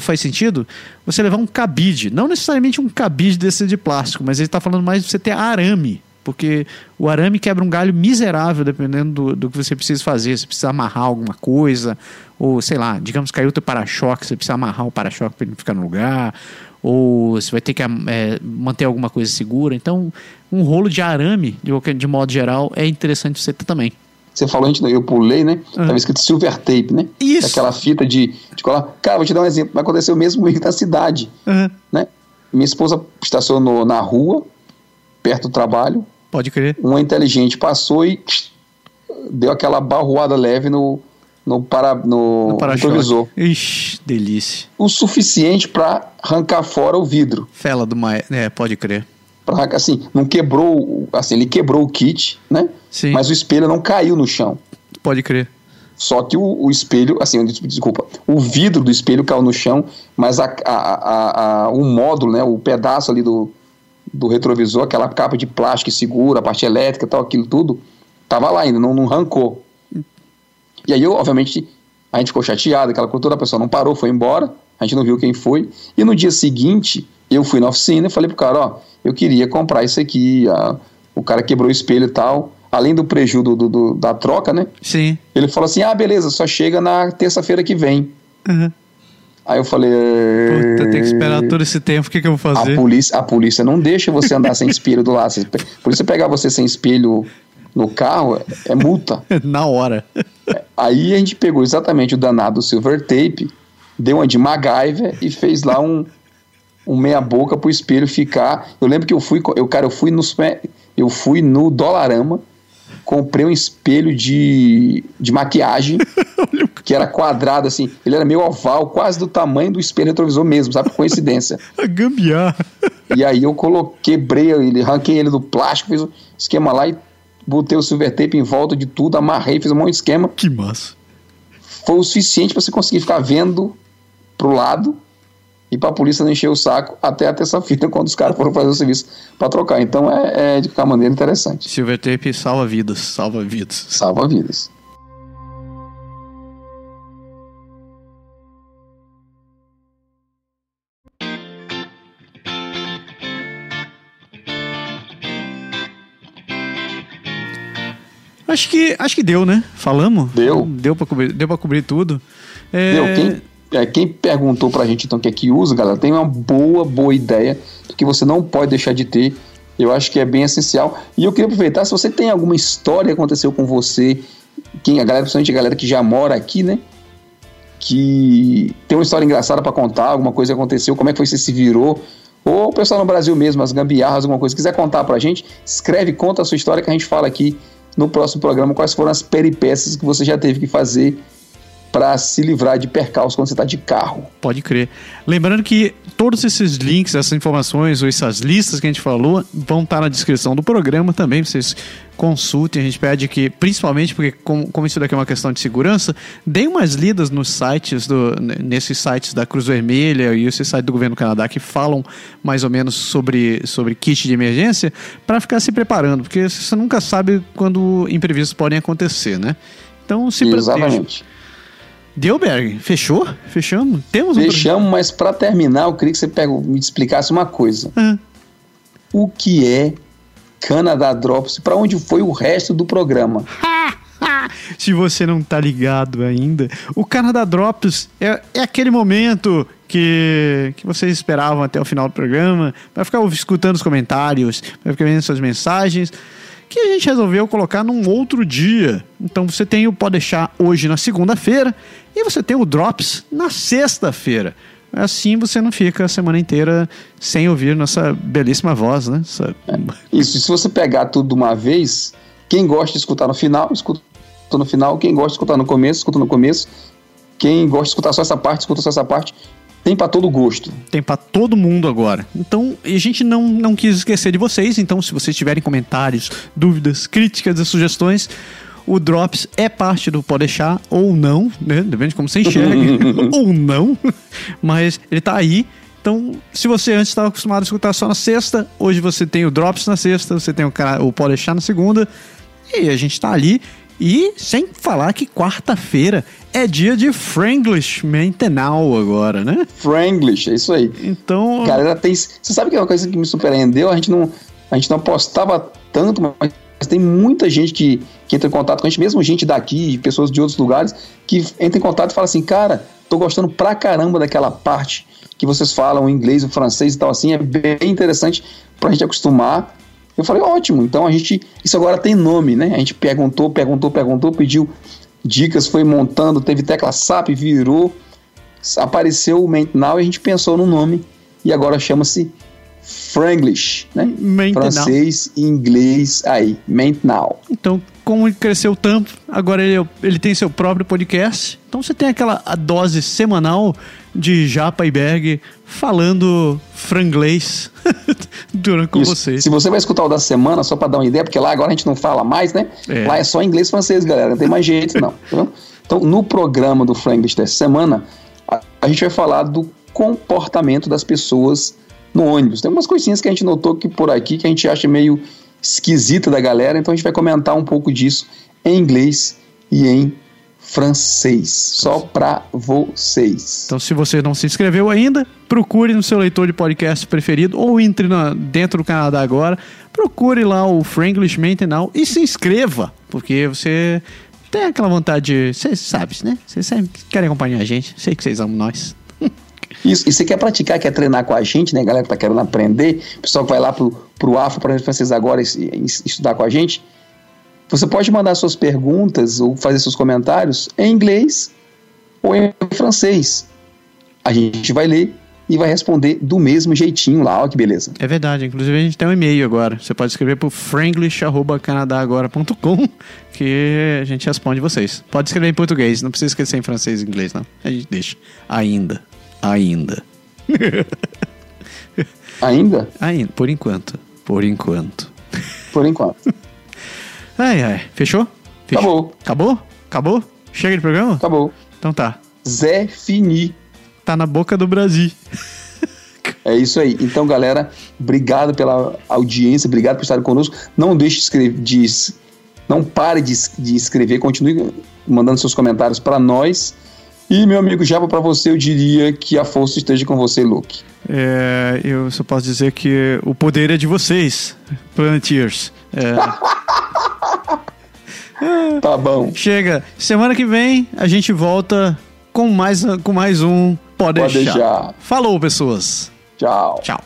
faz sentido, você levar um cabide. Não necessariamente um cabide desse de plástico, mas ele está falando mais de você ter arame porque o arame quebra um galho miserável dependendo do, do que você precisa fazer. Você precisa amarrar alguma coisa, ou sei lá, digamos caiu o teu para-choque, você precisa amarrar o para-choque para ele não ficar no lugar, ou você vai ter que é, manter alguma coisa segura. Então, um rolo de arame, de, de modo geral, é interessante você ter também. Você falou, eu pulei, né? Uhum. Tava escrito silver tape, né? Isso. Aquela fita de, de colar. Cara, vou te dar um exemplo. Vai acontecer o mesmo na cidade, uhum. né? Minha esposa estacionou na rua, perto do trabalho. Pode crer. Uma inteligente passou e deu aquela barroada leve no, no, para, no, no retrovisor. Ixi, delícia. O suficiente para arrancar fora o vidro. Fela do Maé, é, pode crer. Pra, assim, não quebrou, assim, ele quebrou o kit, né? Sim. Mas o espelho não caiu no chão. Pode crer. Só que o, o espelho, assim, desculpa, o vidro do espelho caiu no chão, mas a, a, a, a, o módulo, né, o pedaço ali do, do retrovisor, aquela capa de plástico que segura, a parte elétrica tal, aquilo tudo, tava lá ainda, não, não arrancou. E aí, eu, obviamente, a gente ficou chateado, aquela cultura, a pessoa não parou, foi embora, a gente não viu quem foi. E no dia seguinte, eu fui na oficina e falei pro cara, ó, eu queria comprar isso aqui, a, o cara quebrou o espelho e tal, além do prejuízo do, do, da troca, né? Sim. Ele falou assim, ah, beleza, só chega na terça-feira que vem. Uhum. Aí eu falei. Puta, tem que esperar todo esse tempo, o que, que eu vou fazer? A polícia, a polícia não deixa você andar sem espelho do lado. Por isso pegar você sem espelho no carro é multa. Na hora. Aí a gente pegou exatamente o danado silver tape, deu uma de MacGyver e fez lá um, um meia boca pro espelho ficar. Eu lembro que eu fui, eu cara, eu fui no eu fui no Dolarama, comprei um espelho de, de maquiagem que era quadrado assim, ele era meio oval, quase do tamanho do espelho retrovisor mesmo, sabe? Por coincidência. A gambiar. E aí eu coloquei, quebrei ele, arranquei ele do plástico, fiz um esquema lá e botei o silver tape em volta de tudo, amarrei, fiz um monte de esquema. Que massa. Foi o suficiente para você conseguir ficar vendo pro lado e para a polícia não encher o saco até a terça-feira, quando os caras foram fazer o serviço para trocar. Então é, é, de qualquer maneira interessante. Silver tape salva vidas, salva vidas. Salva vidas. Acho que, acho que deu, né? Falamos? Deu. Deu pra cobrir, deu pra cobrir tudo. É... Deu. Quem, é, quem perguntou pra gente então o que é que usa, galera, tem uma boa, boa ideia que você não pode deixar de ter. Eu acho que é bem essencial. E eu queria aproveitar, se você tem alguma história que aconteceu com você, quem, a galera, principalmente a galera que já mora aqui, né? Que tem uma história engraçada para contar, alguma coisa que aconteceu, como é que foi que você se virou, ou o pessoal no Brasil mesmo, as gambiarras, alguma coisa, quiser contar pra gente, escreve, conta a sua história que a gente fala aqui no próximo programa quais foram as peripécias que você já teve que fazer para se livrar de percalços quando você está de carro. Pode crer. Lembrando que todos esses links, essas informações ou essas listas que a gente falou vão estar tá na descrição do programa também. Vocês consultem. A gente pede que, principalmente porque, como, como isso daqui é uma questão de segurança, deem umas lidas nos sites, do, nesses sites da Cruz Vermelha e esse site do governo do Canadá que falam mais ou menos sobre, sobre kit de emergência para ficar se preparando, porque você nunca sabe quando imprevistos podem acontecer, né? Então se Exatamente. Deu, Berg? Fechou? Fechamos? Temos um Fechamos, mas para terminar, eu queria que você pega, me explicasse uma coisa. Uhum. O que é Canadá Drops? Para onde foi o resto do programa? Se você não tá ligado ainda, o Canadá Drops é, é aquele momento que, que vocês esperavam até o final do programa, para ficar escutando os comentários, para ficar vendo suas mensagens que a gente resolveu colocar num outro dia. Então você tem o Pode Deixar hoje na segunda-feira e você tem o Drops na sexta-feira. Assim você não fica a semana inteira sem ouvir nossa belíssima voz, né? Essa... É, isso, se você pegar tudo de uma vez, quem gosta de escutar no final, escuta no final. Quem gosta de escutar no começo, escuta no começo. Quem gosta de escutar só essa parte, escuta só essa parte. Tem para todo gosto. Tem para todo mundo agora. Então, a gente não, não quis esquecer de vocês. Então, se vocês tiverem comentários, dúvidas, críticas e sugestões, o Drops é parte do Pode Deixar ou não, né? Depende de como você enxerga. ou não. Mas ele tá aí. Então, se você antes estava acostumado a escutar só na sexta, hoje você tem o Drops na sexta, você tem o, o Pode Deixar na segunda. E a gente tá ali. E sem falar que quarta-feira é dia de Franglish Maintenal agora, né? Franglish, é isso aí. Então. Galera, tem. Você sabe que é uma coisa que me surpreendeu? A gente não, a gente não apostava tanto, mas tem muita gente que, que entra em contato com a gente, mesmo gente daqui, pessoas de outros lugares, que entra em contato e fala assim, cara, tô gostando pra caramba daquela parte que vocês falam inglês, o francês e tal assim, é bem interessante pra gente acostumar. Eu falei, ótimo, então a gente, isso agora tem nome, né? A gente perguntou, perguntou, perguntou, pediu dicas, foi montando, teve tecla SAP, virou, apareceu o Now e a gente pensou no nome e agora chama-se Franglish, né? Francês e inglês aí, Now. Então, como ele cresceu tanto, agora ele, ele tem seu próprio podcast. Então você tem aquela dose semanal de Japa e Berg falando franglês durante com Isso. vocês. Se você vai escutar o da semana, só para dar uma ideia, porque lá agora a gente não fala mais, né? É. Lá é só inglês e francês, galera. Não tem mais jeito, não. Tá então, no programa do Franglish dessa semana, a, a gente vai falar do comportamento das pessoas no ônibus. Tem algumas coisinhas que a gente notou que por aqui que a gente acha meio esquisita da galera, então a gente vai comentar um pouco disso em inglês e em francês, só para vocês. Então, se você não se inscreveu ainda, procure no seu leitor de podcast preferido ou entre na, dentro do Canadá agora, procure lá o Franglish Maintenant e se inscreva, porque você tem aquela vontade de. Você sabe, né? Vocês querem acompanhar a gente, sei que vocês amam nós. Isso, e você quer praticar, quer treinar com a gente, né, galera que tá querendo aprender, pessoal que vai lá pro, pro AFA, para vocês agora estudar com a gente, você pode mandar suas perguntas ou fazer seus comentários em inglês ou em francês. A gente vai ler e vai responder do mesmo jeitinho lá, ó que beleza. É verdade, inclusive a gente tem um e-mail agora. Você pode escrever para franglish.canadagora.com que a gente responde vocês. Pode escrever em português, não precisa esquecer em francês e inglês, não. A gente deixa. Ainda. Ainda. Ainda? Ainda, por enquanto. Por enquanto. Por enquanto. ai, ai. Fechou? Fechou? Acabou. Acabou? Acabou? Chega de programa? Acabou. Então tá. Zé Fini. Tá na boca do Brasil. É isso aí. Então, galera, obrigado pela audiência, obrigado por estar conosco. Não deixe de escrever, de, não pare de, de escrever, continue mandando seus comentários para nós. E, meu amigo Java, para você, eu diria que a força esteja com você, Luke. É, eu só posso dizer que o poder é de vocês, Planeteers. É... tá bom. Chega. Semana que vem a gente volta com mais, com mais um Pode, Pode deixar. deixar. Falou, pessoas. Tchau. Tchau.